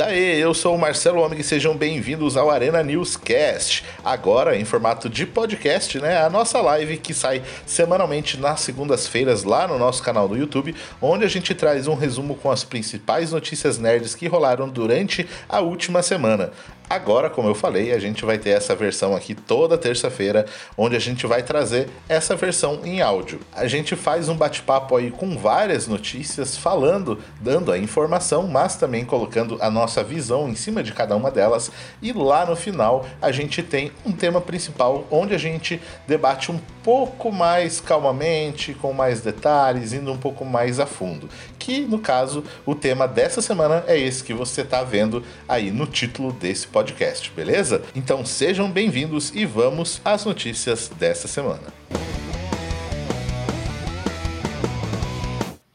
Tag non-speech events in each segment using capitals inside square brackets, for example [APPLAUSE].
Daí, eu sou o Marcelo Homem e sejam bem-vindos ao Arena Newscast. Agora em formato de podcast, né? A nossa live que sai semanalmente nas segundas-feiras lá no nosso canal do YouTube, onde a gente traz um resumo com as principais notícias nerds que rolaram durante a última semana. Agora, como eu falei, a gente vai ter essa versão aqui toda terça-feira, onde a gente vai trazer essa versão em áudio. A gente faz um bate-papo aí com várias notícias, falando, dando a informação, mas também colocando a nossa visão em cima de cada uma delas. E lá no final a gente tem um tema principal, onde a gente debate um pouco mais calmamente, com mais detalhes, indo um pouco mais a fundo. Que no caso, o tema dessa semana é esse que você está vendo aí no título desse podcast podcast, beleza? Então sejam bem-vindos e vamos às notícias dessa semana.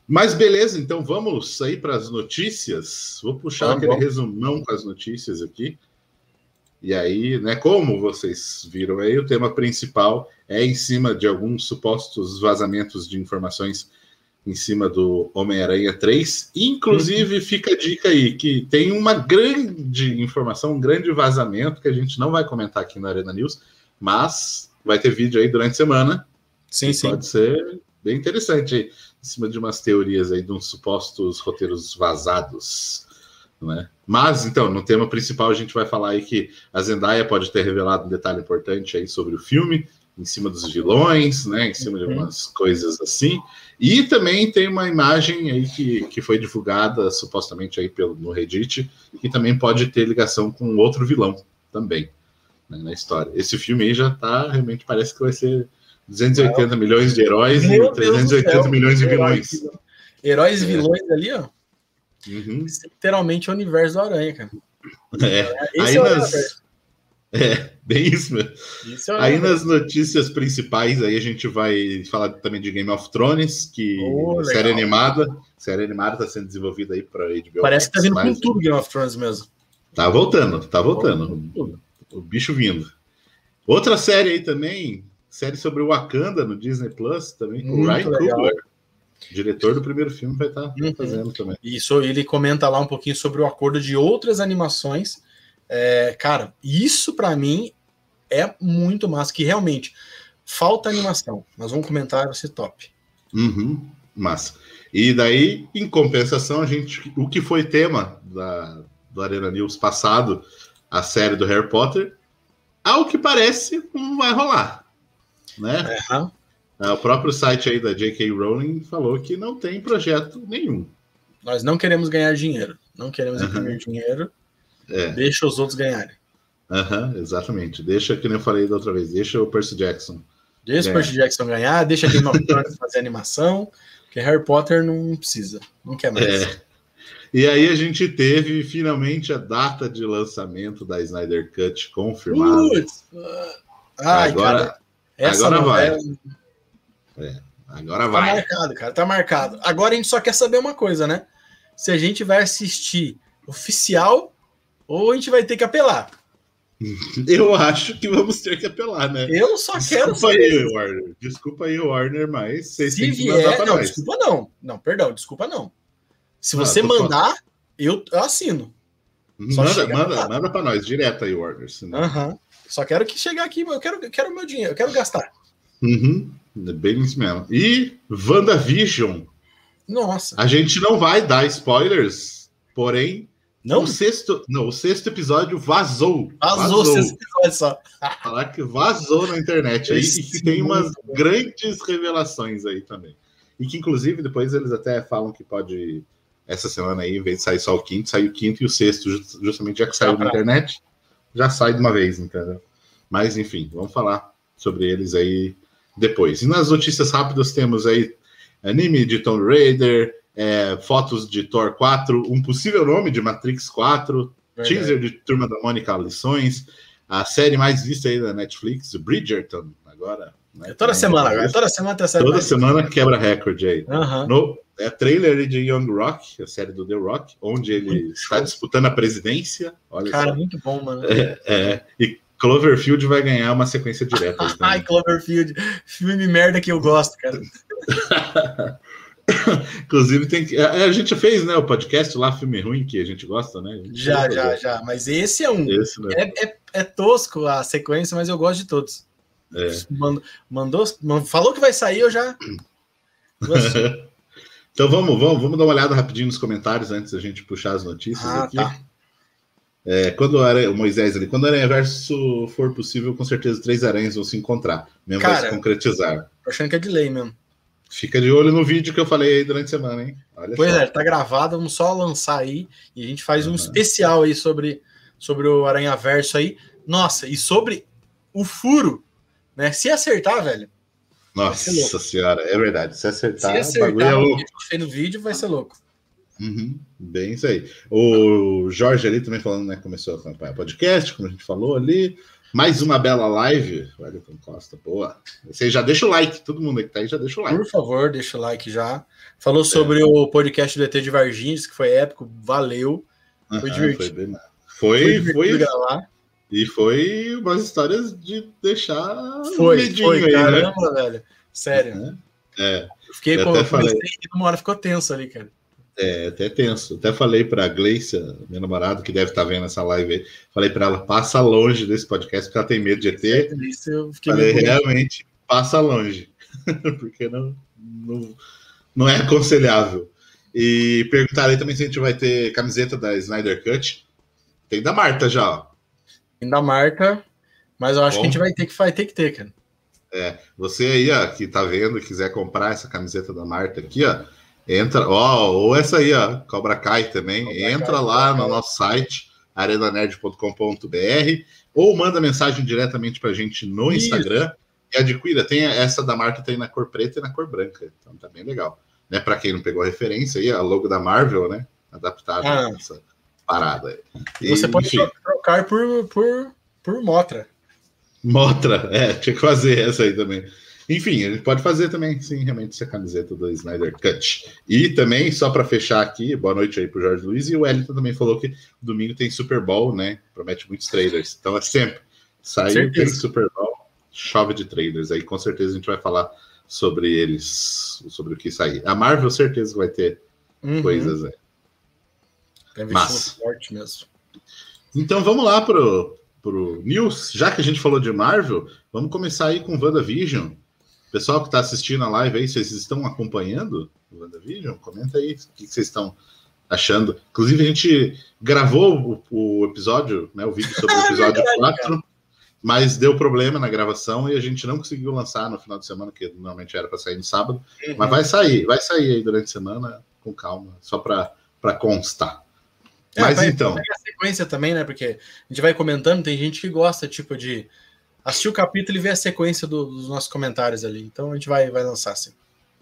Mas beleza, então vamos aí para as notícias. Vou puxar tá aquele bom. resumão com as notícias aqui. E aí, né, como vocês viram aí, o tema principal é em cima de alguns supostos vazamentos de informações em cima do Homem-Aranha 3. Inclusive, fica a dica aí que tem uma grande informação, um grande vazamento que a gente não vai comentar aqui na Arena News, mas vai ter vídeo aí durante a semana. Sim, sim. Pode ser bem interessante aí, em cima de umas teorias aí de uns supostos roteiros vazados. Né? Mas, então, no tema principal, a gente vai falar aí que a Zendaya pode ter revelado um detalhe importante aí sobre o filme, em cima dos vilões, né, em cima de algumas coisas assim. E também tem uma imagem aí que, que foi divulgada supostamente aí pelo, no Reddit, que também pode ter ligação com outro vilão também né, na história. Esse filme aí já tá, realmente parece que vai ser 280 milhões de heróis Meu e 380 milhões de vilões. Heróis e vilões é. ali, ó. Uhum. Literalmente o universo do Aranha, cara. É. Esse aí é nas... É, bem isso mesmo. Isso é aí nas notícias principais, aí a gente vai falar também de Game of Thrones, que oh, série animada, série animada está sendo desenvolvida aí para HBO. Parece que tá vindo com tudo Game of Thrones mesmo. Tá voltando, tá voltando. O, o bicho vindo. Outra série aí também, série sobre o Wakanda no Disney Plus, também com o Ryan Coogler. Diretor do primeiro filme vai estar tá uhum. fazendo também. Isso, ele comenta lá um pouquinho sobre o acordo de outras animações é, cara, isso para mim é muito massa, que realmente falta animação. Nós vamos comentar esse top. Uhum, massa. E daí, em compensação, a gente, o que foi tema da, do Arena News passado, a série do Harry Potter, ao que parece, não vai rolar. Né? Uhum. O próprio site aí da J.K. Rowling falou que não tem projeto nenhum. Nós não queremos ganhar dinheiro. Não queremos uhum. imprimir dinheiro. É. Deixa os outros ganharem. Uhum, exatamente. Deixa, que nem eu falei da outra vez, deixa o Percy Jackson. Deixa ganhar. o Percy Jackson ganhar, deixa Game of Thrones [LAUGHS] fazer animação, porque Harry Potter não precisa, não quer mais. É. E aí a gente teve finalmente a data de lançamento da Snyder Cut confirmada. Ai, agora, cara, agora vai. É, agora tá vai. Tá marcado, cara, tá marcado. Agora a gente só quer saber uma coisa, né? Se a gente vai assistir oficial ou a gente vai ter que apelar. Eu acho que vamos ter que apelar, né? Eu só quero desculpa Aí, Warner. Desculpa aí, Warner, mas vocês Se têm que vier, mandar pra não, nós. Desculpa não. Não, perdão, desculpa não. Se ah, você mandar, eu, eu, assino. manda, manda, manda pra nós, direto aí, Warner. Senão... Uhum. Só quero que chegar aqui, eu quero, eu quero meu dinheiro, eu quero gastar. Uhum. Bem isso mesmo. E WandaVision. Nossa. A gente não vai dar spoilers, porém não? O sexto, não, o sexto episódio vazou. Vazou, vazou. o sexto episódio só. Falar que vazou na internet aí e que tem umas grandes revelações aí também. E que, inclusive, depois eles até falam que pode, essa semana aí, em vez de sair só o quinto, sair o quinto e o sexto, justamente já que saiu na internet, já sai de uma vez, entendeu? Mas, enfim, vamos falar sobre eles aí depois. E nas notícias rápidas temos aí anime de Tomb Raider, é, fotos de Thor 4, um possível nome de Matrix 4, Verdade. teaser de Turma da Mônica Lições, a série mais vista aí da Netflix, Bridgerton, agora. Né, é toda semana, agora, toda semana tem a série Toda semana quebra recorde aí. Uhum. No, é trailer de Young Rock, a série do The Rock, onde ele muito está show. disputando a presidência. Olha Cara, só. muito bom, mano. É, é, e Cloverfield vai ganhar uma sequência direta. [LAUGHS] Ai, Cloverfield, filme merda que eu gosto, cara. [LAUGHS] [COUGHS] Inclusive, tem que. A, a, gente fez, né, o podcast lá, filme ruim, que a gente gosta, né? Gente já, já, já. Mas esse é um. Esse, é, é, é, tosco a sequência, mas eu gosto de todos. É. Mandou, mandou, falou que vai sair, eu já. [COUGHS] então vamos, vamos, vamos dar uma olhada rapidinho nos comentários antes da gente puxar as notícias ah, aqui. Tá. É, quando era o Moisés ali, quando o Aranha Verso for possível, com certeza três aranhas vão se encontrar. Mesmo Cara, vai se concretizar. Tô achando que é de lei mesmo. Fica de olho no vídeo que eu falei aí durante a semana, hein? Olha pois só. é, tá gravado, vamos só lançar aí e a gente faz uhum. um especial aí sobre, sobre o Aranha Verso aí. Nossa, e sobre o furo, né? Se acertar, velho. Nossa senhora, é verdade. Se acertar, Se acertar o bagulho é louco. Que no vídeo vai ser louco. Uhum, bem isso aí. O Jorge ali também falando, né? Começou a acompanhar podcast, como a gente falou ali. Mais uma bela live. Wellington Costa, boa. Você já deixa o like, todo mundo que tá aí já deixa o like. Por favor, deixa o like já. Falou sobre é. o podcast do ET de Varginhos, que foi épico, valeu. Foi uhum, divertido. Foi, foi, foi, gravar. E foi umas histórias de deixar foi, medinho foi, aí, né? caramba, né? velho. Sério. Uhum. É. Fiquei com uma hora ficou tenso ali, cara. É, até tenso. Até falei para a Gleicia, minha namorada, que deve estar tá vendo essa live aí, falei para ela, passa longe desse podcast, porque ela tem medo de ET. Isso eu fiquei falei, realmente, passa longe, [LAUGHS] porque não, não, não é aconselhável. E perguntarei também se a gente vai ter camiseta da Snyder Cut. Tem da Marta já, ó. Tem da Marta, mas eu acho Bom. que a gente vai ter que, vai ter que ter, cara. É, você aí, ó, que tá vendo e quiser comprar essa camiseta da Marta aqui, ó, Entra, ó, ou essa aí, ó, Cobra Kai também. Cobra Entra Kai, lá no nosso site, arenanerd.com.br, ou manda mensagem diretamente pra gente no Isso. Instagram e adquira. Tem essa da marca tem na cor preta e na cor branca. Então tá bem legal. Né, para quem não pegou a referência aí, a logo da Marvel, né? Adaptada ah. essa parada. E, você pode enfim. trocar por, por, por Motra. Motra, é, tinha que fazer essa aí também. Enfim, ele pode fazer também, sim, realmente, essa camiseta do Snyder Cut. E também, só para fechar aqui, boa noite aí pro Jorge Luiz. E o Wellington também falou que domingo tem Super Bowl, né? Promete muitos trailers. Então é sempre. Saiu, tem Super Bowl, chove de trailers. Aí com certeza a gente vai falar sobre eles, sobre o que sair. A Marvel, certeza vai ter uhum. coisas aí. Tá Mas, forte mesmo. Então vamos lá pro, pro News. Já que a gente falou de Marvel, vamos começar aí com WandaVision. Pessoal que está assistindo a live aí, vocês estão acompanhando o WandaVision? Comenta aí o que vocês estão achando. Inclusive, a gente gravou o, o episódio, né, o vídeo sobre o [LAUGHS] episódio 4, mas deu problema na gravação e a gente não conseguiu lançar no final de semana, que normalmente era para sair no sábado. Uhum. Mas vai sair, vai sair aí durante a semana, com calma, só para constar. É, mas então. a sequência também, né? Porque a gente vai comentando, tem gente que gosta, tipo, de assistir o capítulo e ver a sequência do, dos nossos comentários ali. Então a gente vai, vai lançar sim.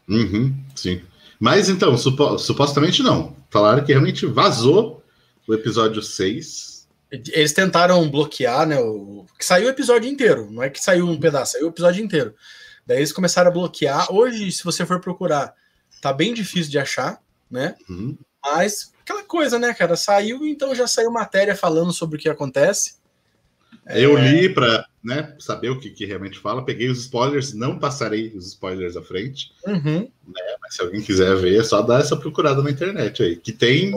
Uhum, sim. Mas então, supo, supostamente não. Falaram que realmente vazou o episódio 6. Eles tentaram bloquear, né? O... Que saiu o episódio inteiro, não é que saiu um pedaço, saiu o episódio inteiro. Daí eles começaram a bloquear. Hoje, se você for procurar, tá bem difícil de achar, né? Uhum. Mas aquela coisa, né, cara? Saiu, então já saiu matéria falando sobre o que acontece. Eu é... li para né, saber o que, que, realmente fala, peguei os spoilers, não passarei os spoilers à frente. Uhum. Né, mas se alguém quiser ver, é só dar essa procurada na internet aí. Que tem,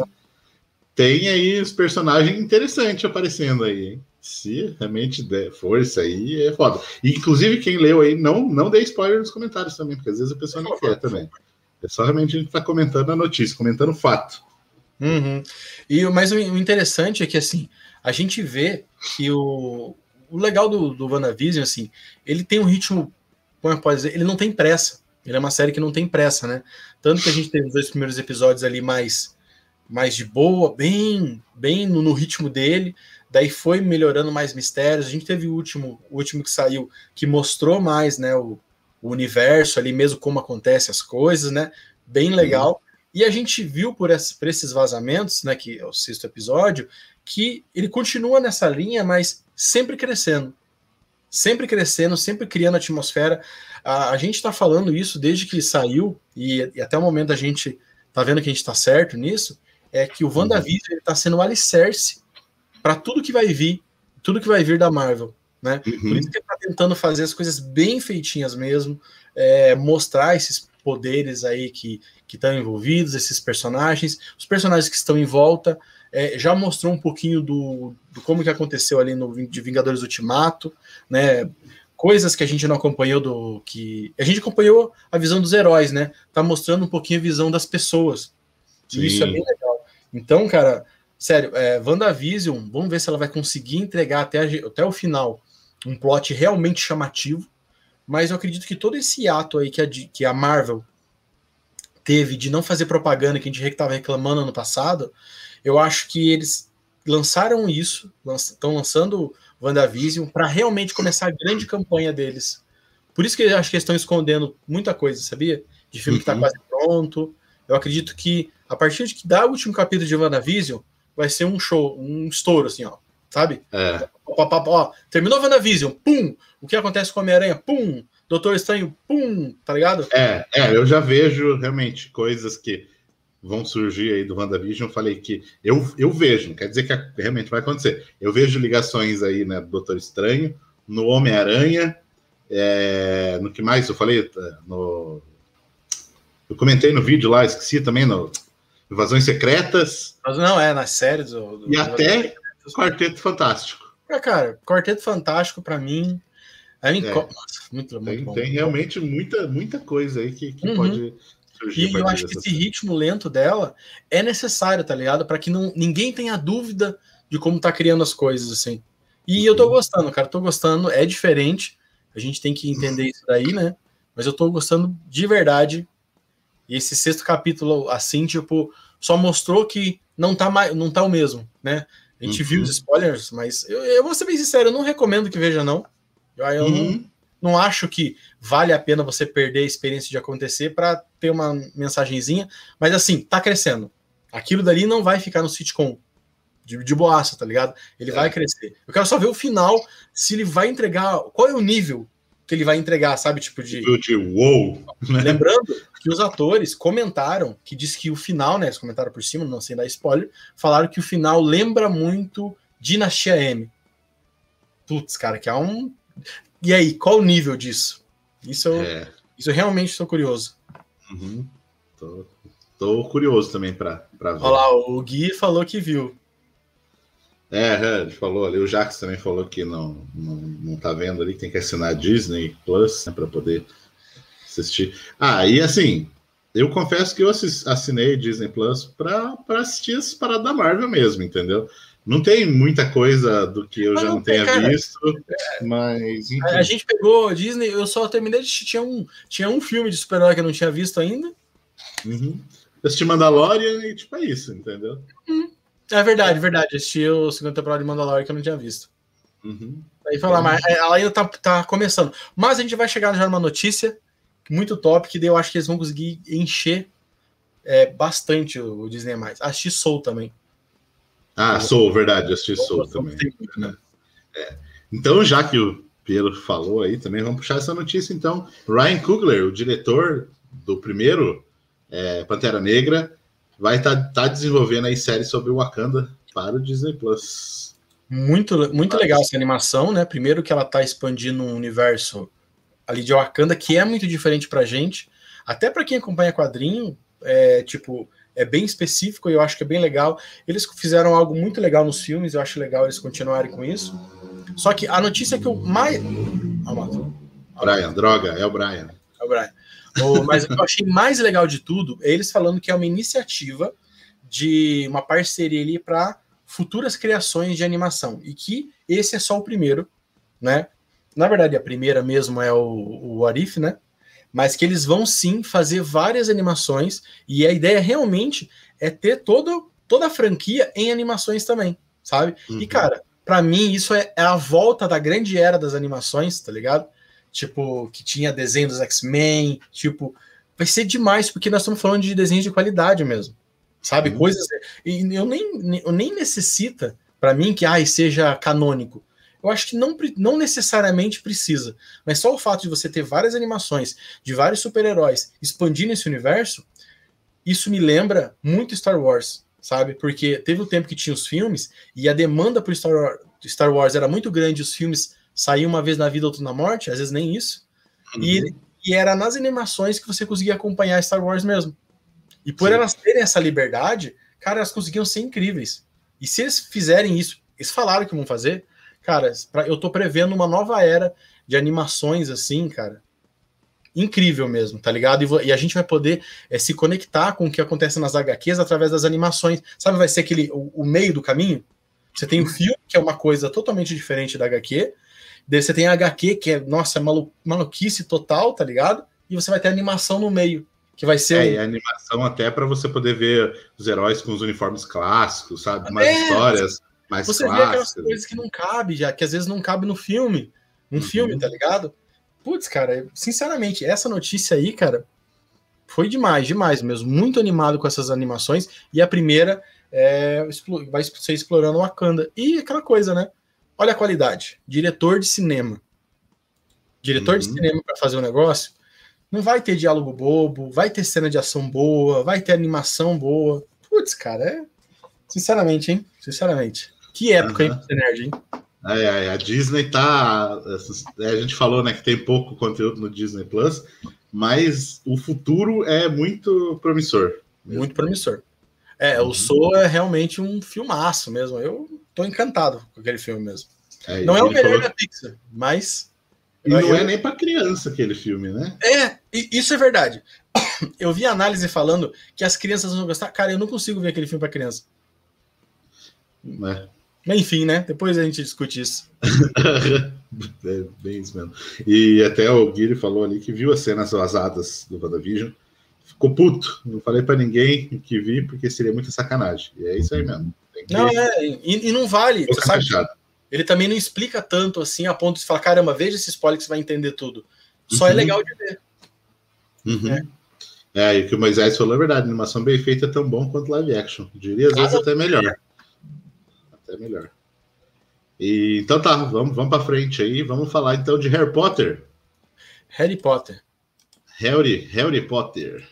tem aí os personagens interessantes aparecendo aí, hein? Se realmente der força aí, é foda. E, inclusive, quem leu aí, não, não dê spoiler nos comentários também, porque às vezes a pessoa não quer também. É só realmente a gente tá comentando a notícia, comentando o fato. Uhum. E, mas o interessante é que, assim, a gente vê que o, o legal do, do WandaVision, assim, ele tem um ritmo, como é pode dizer, ele não tem pressa. Ele é uma série que não tem pressa, né? Tanto que a gente teve os dois primeiros episódios ali mais, mais de boa, bem, bem no, no ritmo dele. Daí foi melhorando mais mistérios. A gente teve o último, o último que saiu, que mostrou mais, né, o, o universo ali mesmo, como acontecem as coisas, né? Bem legal. Uhum. E a gente viu por, por esses vazamentos, né, que é o sexto episódio, que ele continua nessa linha, mas sempre crescendo. Sempre crescendo, sempre criando atmosfera. A, a gente está falando isso desde que saiu, e, e, até o momento a gente está vendo que a gente está certo nisso, é que o WandaVision está sendo o alicerce para tudo que vai vir, tudo que vai vir da Marvel. Né? Uhum. Por isso que ele está tentando fazer as coisas bem feitinhas mesmo, é, mostrar esses poderes aí que estão envolvidos, esses personagens, os personagens que estão em volta. É, já mostrou um pouquinho do, do, como que aconteceu ali no de Vingadores Ultimato, né? Coisas que a gente não acompanhou do que a gente acompanhou a visão dos heróis, né? Tá mostrando um pouquinho a visão das pessoas. E isso é bem legal. Então, cara, sério, é, WandaVision, vamos ver se ela vai conseguir entregar até, a, até o final um plot realmente chamativo. Mas eu acredito que todo esse ato aí que a, que a Marvel teve de não fazer propaganda que a gente estava reclamando ano passado, eu acho que eles lançaram isso, estão lançando WandaVision para realmente começar a grande campanha deles. Por isso que eu acho que eles estão escondendo muita coisa, sabia? De filme tá uhum. que está quase pronto. Eu acredito que a partir de que dá o último capítulo de WandaVision, vai ser um show, um estouro, assim, ó. Sabe? É. Ó, ó, ó, terminou WandaVision, pum! O que acontece com Homem-Aranha, pum! Doutor Estranho, pum! Tá ligado? É, é, eu já vejo realmente coisas que vão surgir aí do WandaVision. Falei que eu, eu vejo, não quer dizer que realmente vai acontecer. Eu vejo ligações aí, né, do Doutor Estranho, no Homem-Aranha, é, no que mais eu falei, no eu comentei no vídeo lá, esqueci também, no Invasões Secretas. Mas não, é, nas séries. Do, do e até o Quarteto Fantástico. É, cara, Quarteto Fantástico, para mim. É, é. Nossa, muito, tem, bom. Tem realmente muita, muita coisa aí que, que uhum. pode. E eu acho que esse ritmo lento dela é necessário, tá ligado? Para que não, ninguém tenha dúvida de como tá criando as coisas, assim. E uhum. eu tô uhum. gostando, cara, tô gostando, é diferente. A gente tem que entender isso daí, né? Mas eu tô gostando de verdade e esse sexto capítulo, assim, tipo, só mostrou que não tá, mais, não tá o mesmo, né? A gente uhum. viu os spoilers, mas eu, eu, vou ser bem sincero, eu não recomendo que veja, não. Eu, eu uhum. não, não acho que vale a pena você perder a experiência de acontecer para ter uma mensagenzinha, mas assim, tá crescendo. Aquilo dali não vai ficar no sitcom de, de boaça, tá ligado? Ele é. vai crescer. Eu quero só ver o final, se ele vai entregar, qual é o nível que ele vai entregar, sabe? Tipo de. de wow! Né? Lembrando que os atores comentaram que diz que o final, né? Eles comentaram por cima, não sem dar spoiler, falaram que o final lembra muito Dinastia M. Putz, cara, que é um. E aí, qual o nível disso? Isso eu, é. isso eu realmente estou curioso. Uhum. Tô, tô, curioso também para ver. Olha lá, o Gui falou que viu. É, é, ele falou ali, o Jax também falou que não, não, não tá vendo ali, tem que assinar a Disney Plus né, para poder assistir. Ah, e assim, eu confesso que eu assinei Disney Plus para assistir as paradas da Marvel mesmo, entendeu? Não tem muita coisa do que eu mas já não, tenha cara. visto, mas. Enfim. A gente pegou Disney, eu só terminei de tinha um, tinha um filme de super-herói que eu não tinha visto ainda. Uhum. Eu assisti Mandalorian e tipo é isso, entendeu? Uhum. É verdade, verdade. Assisti o segundo temporada de Mandalorian que eu não tinha visto. Uhum. Aí falar, mas ela ainda tá, tá começando. Mas a gente vai chegar já numa notícia muito top, que daí eu acho que eles vão conseguir encher é, bastante o Disney mais. Assisti Soul também. Ah, Soul, verdade, assisti Soul, também. Né? é. Então, já que o Pedro falou aí também, vamos puxar essa notícia então. Ryan Coogler, o diretor do primeiro é, Pantera Negra, vai estar tá, tá desenvolvendo aí série sobre o Wakanda para o Disney Plus. Muito, muito legal essa animação, né? Primeiro que ela está expandindo um universo ali de Wakanda que é muito diferente pra gente. Até para quem acompanha quadrinho, é tipo, é bem específico e eu acho que é bem legal. Eles fizeram algo muito legal nos filmes, eu acho legal eles continuarem com isso. Só que a notícia que eu mais. Ah, Brian, droga, é o Brian. É o Brian. O, mas o que eu achei mais legal de tudo é eles falando que é uma iniciativa de uma parceria ali para futuras criações de animação e que esse é só o primeiro, né? Na verdade, a primeira mesmo é o, o Arif, né? Mas que eles vão sim fazer várias animações e a ideia realmente é ter todo, toda a franquia em animações também, sabe? Uhum. E cara, para mim isso é, é a volta da grande era das animações, tá ligado? tipo, que tinha desenho dos X-Men, tipo, vai ser demais, porque nós estamos falando de desenhos de qualidade mesmo, sabe? Uhum. Coisas. E eu nem, eu nem necessita, para mim, que ai, seja canônico. Eu acho que não, não necessariamente precisa, mas só o fato de você ter várias animações de vários super-heróis expandindo esse universo, isso me lembra muito Star Wars, sabe? Porque teve o tempo que tinha os filmes e a demanda por Star, Star Wars era muito grande, os filmes sair uma vez na vida, outro na morte, às vezes nem isso. Uhum. E, E era nas animações que você conseguia acompanhar Star Wars mesmo. E por Sim. elas terem essa liberdade, cara, elas conseguiam ser incríveis. E se eles fizerem isso, eles falaram que vão fazer, cara, eu tô prevendo uma nova era de animações assim, cara. Incrível mesmo, tá ligado? E, a gente vai poder é, se conectar com o que acontece nas HQs através das animações. Sabe, vai ser aquele o, o meio do caminho? Você tem o filme, que é uma coisa totalmente diferente da HQ. Daí você tem a HQ, que é, nossa, malu maluquice total, tá ligado? E você vai ter animação no meio, que vai ser. É, e a animação até para você poder ver os heróis com os uniformes clássicos, sabe? Mais é, histórias mais você clássicas. Você vê aquelas coisas que não cabe já, que às vezes não cabe no filme. Um uhum. filme, tá ligado? Putz, cara, sinceramente, essa notícia aí, cara, foi demais, demais mesmo. Muito animado com essas animações. E a primeira é, vai ser explorando Wakanda. E aquela coisa, né? Olha a qualidade. Diretor de cinema. Diretor uhum. de cinema para fazer o um negócio não vai ter diálogo bobo, vai ter cena de ação boa, vai ter animação boa. Putz, cara, é. Sinceramente, hein? Sinceramente. Que época, uhum. hein, nerd, hein? É, é, a Disney tá. É, a gente falou né, que tem pouco conteúdo no Disney Plus, mas o futuro é muito promissor. Muito promissor. É, uhum. o Soul é realmente um filmaço mesmo. Eu tô encantado com aquele filme mesmo. É, não é o melhor falou... da Pixar, mas e não eu... é nem para criança aquele filme, né? É, isso é verdade. [COUGHS] Eu vi análise falando que as crianças vão gostar. Cara, eu não consigo ver aquele filme para criança. É. Enfim, né? Depois a gente discute isso. [LAUGHS] é bem isso mesmo. E até o Guilherme falou ali que viu as cenas vazadas do WandaVision. Ficou puto. Não falei para ninguém que vi, porque seria muita sacanagem. E é isso aí mesmo. Que... Não, é, e, e não vale. Você sabe, ele também não explica tanto assim, a ponto de falar, caramba, veja esse spoiler que você vai entender tudo. Só é uhum. é legal de ver. Uhum. É. é. e o que o Moisés falou é verdade, a animação bem feita é tão bom quanto live action. Diria às vezes até melhor. Até melhor. E, então tá, vamos, vamos para frente aí. Vamos falar então de Harry Potter. Harry Potter. Harry, Harry Potter.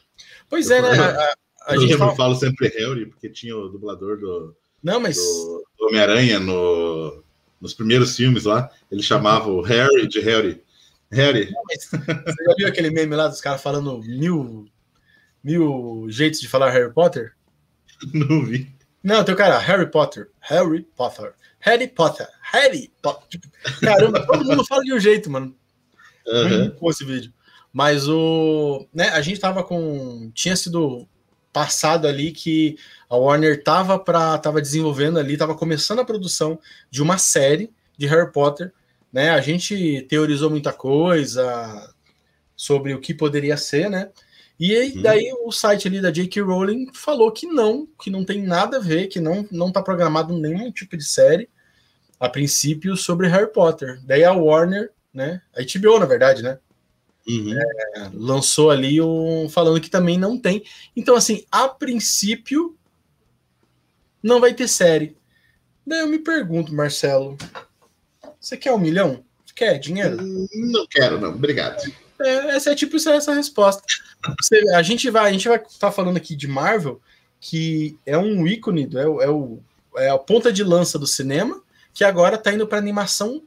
Pois é, né? A, a, gente fala... falo sempre Harry, porque tinha o dublador do, Não, mas... do, do Homem-Aranha no nos primeiros filmes lá, ele chamava o Harry de Harry. Harry. Você já viu aquele meme lá dos caras falando mil, mil jeitos de falar Harry Potter? [LAUGHS] Não vi. Não, tem o cara, Harry Potter, Harry Potter, Harry Potter, Harry Potter. Caramba, todo mundo fala de um jeito, mano. Uhum. Muito esse vídeo. Mas o. Né, a gente tava com. Tinha sido passado ali que a Warner estava para tava desenvolvendo ali, estava começando a produção de uma série de Harry Potter, né? A gente teorizou muita coisa sobre o que poderia ser, né? E aí, uhum. daí o site ali da J.K. Rowling falou que não, que não tem nada a ver, que não não está programado nenhum tipo de série a princípio sobre Harry Potter. Daí a Warner, né? A HBO, na verdade, né? Uhum. É, lançou ali um falando que também não tem. Então, assim, a princípio não vai ter série. Daí eu me pergunto, Marcelo, você quer um milhão? Você quer dinheiro? Não quero, não. Obrigado. É, essa é tipo essa resposta. Você, a gente vai, a gente vai estar tá falando aqui de Marvel, que é um ícone, é, o, é, o, é a ponta de lança do cinema, que agora está indo para animação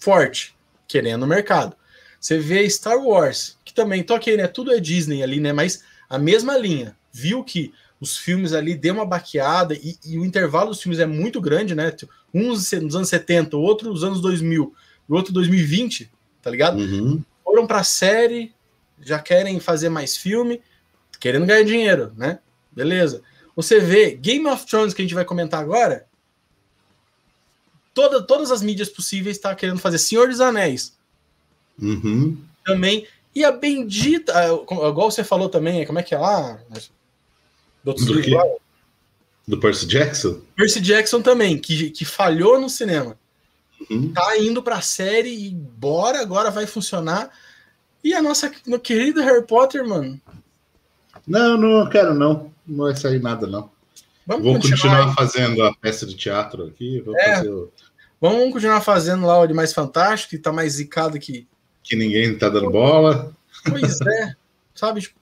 forte, querendo o mercado. Você vê Star Wars, que também, toquei, né? Tudo é Disney ali, né? Mas a mesma linha. Viu que os filmes ali deu uma baqueada e, e o intervalo dos filmes é muito grande, né? Uns nos anos 70, outro nos anos 2000, o outro 2020, tá ligado? Uhum. Foram pra série, já querem fazer mais filme, querendo ganhar dinheiro, né? Beleza. Você vê Game of Thrones, que a gente vai comentar agora, toda, todas as mídias possíveis tá querendo fazer Senhor dos Anéis. Uhum. Também. E a bendita, igual você falou também, como é que é lá? Do, do, lá? do Percy Jackson? Percy Jackson também, que, que falhou no cinema. Uhum. Tá indo pra série e bora, agora vai funcionar. E a nossa no querido Harry Potter, mano? Não, não quero não. Não vai sair nada, não. Vamos Vou continuar, continuar fazendo a peça de teatro aqui. Vou é, o... Vamos continuar fazendo lá o de mais fantástico, que tá mais zicado que que ninguém tá dando bola. Pois é, sabe? Tipo,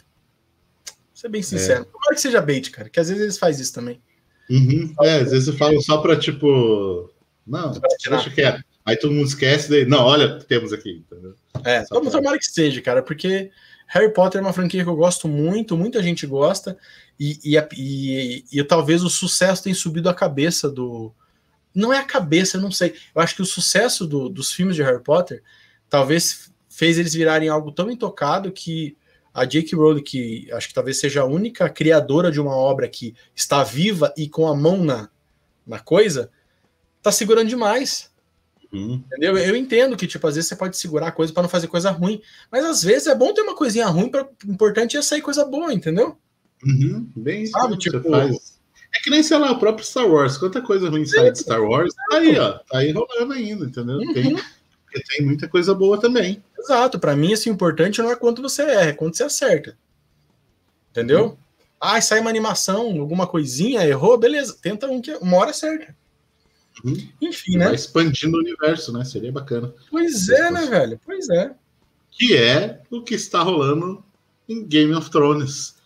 ser bem sincero. É. Tomara que seja bait, cara, que às vezes eles fazem isso também. Uhum. É, às vezes eu falo só pra tipo. Não, deixa quieto. Aí todo mundo esquece, daí, não, olha, temos aqui, entendeu? É, vamos tomara que seja, cara, porque Harry Potter é uma franquia que eu gosto muito, muita gente gosta, e, e, e, e talvez o sucesso tenha subido a cabeça do. Não é a cabeça, eu não sei. Eu acho que o sucesso do, dos filmes de Harry Potter talvez fez eles virarem algo tão intocado que a J.K. Rowling, que acho que talvez seja a única criadora de uma obra que está viva e com a mão na, na coisa, tá segurando demais. Uhum. Entendeu? Eu entendo que, tipo, às vezes você pode segurar a coisa para não fazer coisa ruim, mas às vezes é bom ter uma coisinha ruim, para importante é sair coisa boa, entendeu? Uhum. Bem Sabe, tipo, É que nem, sei lá, o próprio Star Wars. Quanta coisa ruim sai de Star Wars, tá aí, ó. Tá aí rolando ainda, entendeu? Uhum. Tem, tem muita coisa boa também. Exato. Para mim, assim, o importante não é quanto você erra, é quanto você acerta. Entendeu? Uhum. Ah, sai uma animação, alguma coisinha, errou, beleza. Tenta um que uma hora certa. Uhum. Enfim, né? Vai expandindo o universo, né? Seria bacana. Pois é, né, velho? Pois é. Que é o que está rolando em Game of Thrones.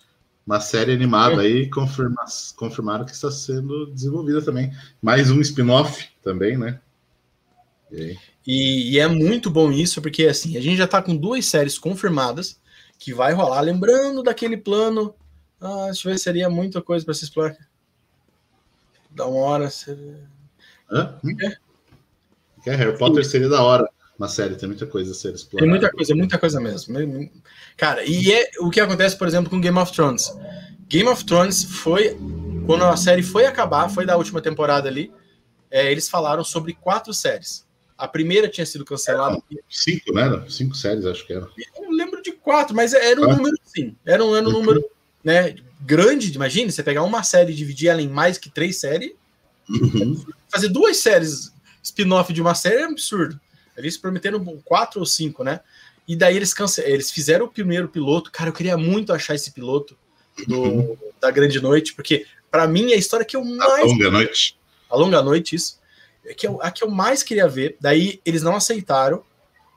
Uma série animada é. aí, confirma, confirmaram que está sendo desenvolvida também. Mais um spin-off também, né? E, e, e, é muito bom isso, porque assim, a gente já está com duas séries confirmadas que vai rolar. Lembrando daquele plano. Ah, deixa eu ver, seria muita coisa para se explorar. Da uma hora. Seria... Hã? É? é? Harry Potter seria da hora uma série, tem muita coisa a ser explorada. Tem muita coisa, muita coisa mesmo. Cara, e é o que acontece, por exemplo, com Game of Thrones. Game of Thrones foi, quando a série foi acabar, foi da última temporada ali, é, eles falaram sobre quatro séries. A primeira tinha sido cancelada. cinco, né? Cinco séries, acho que era. Eu não lembro de quatro, mas era um número, sim. Era um, era um número né, grande, imagine, você pegar uma série e dividir ela em mais que três séries, Uhum. Fazer duas séries spin-off de uma série é absurdo. Eles prometeram quatro ou cinco, né? E daí eles, cance... eles fizeram o primeiro piloto. Cara, eu queria muito achar esse piloto do... Uhum. da Grande Noite, porque para mim é a história que eu mais. A Longa Noite. A Longa Noite, isso. É que eu, a que eu mais queria ver. Daí eles não aceitaram.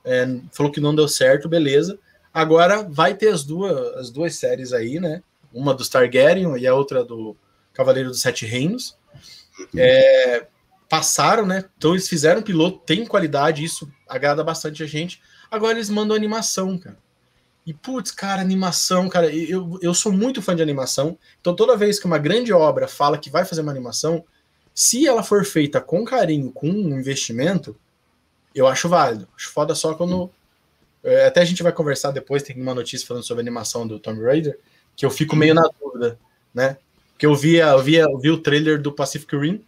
É, falou que não deu certo, beleza. Agora vai ter as duas, as duas séries aí, né? Uma do Targaryen e a outra do Cavaleiro dos Sete Reinos. É, passaram, né? Então eles fizeram piloto, tem qualidade, isso agrada bastante a gente. Agora eles mandam animação, cara. E putz, cara, animação, cara, eu, eu sou muito fã de animação. Então toda vez que uma grande obra fala que vai fazer uma animação, se ela for feita com carinho, com um investimento, eu acho válido. Acho foda só quando. É, até a gente vai conversar depois, tem uma notícia falando sobre a animação do Tomb Raider, que eu fico meio na dúvida, né? que eu via, eu via, eu vi o trailer do Pacific Rim,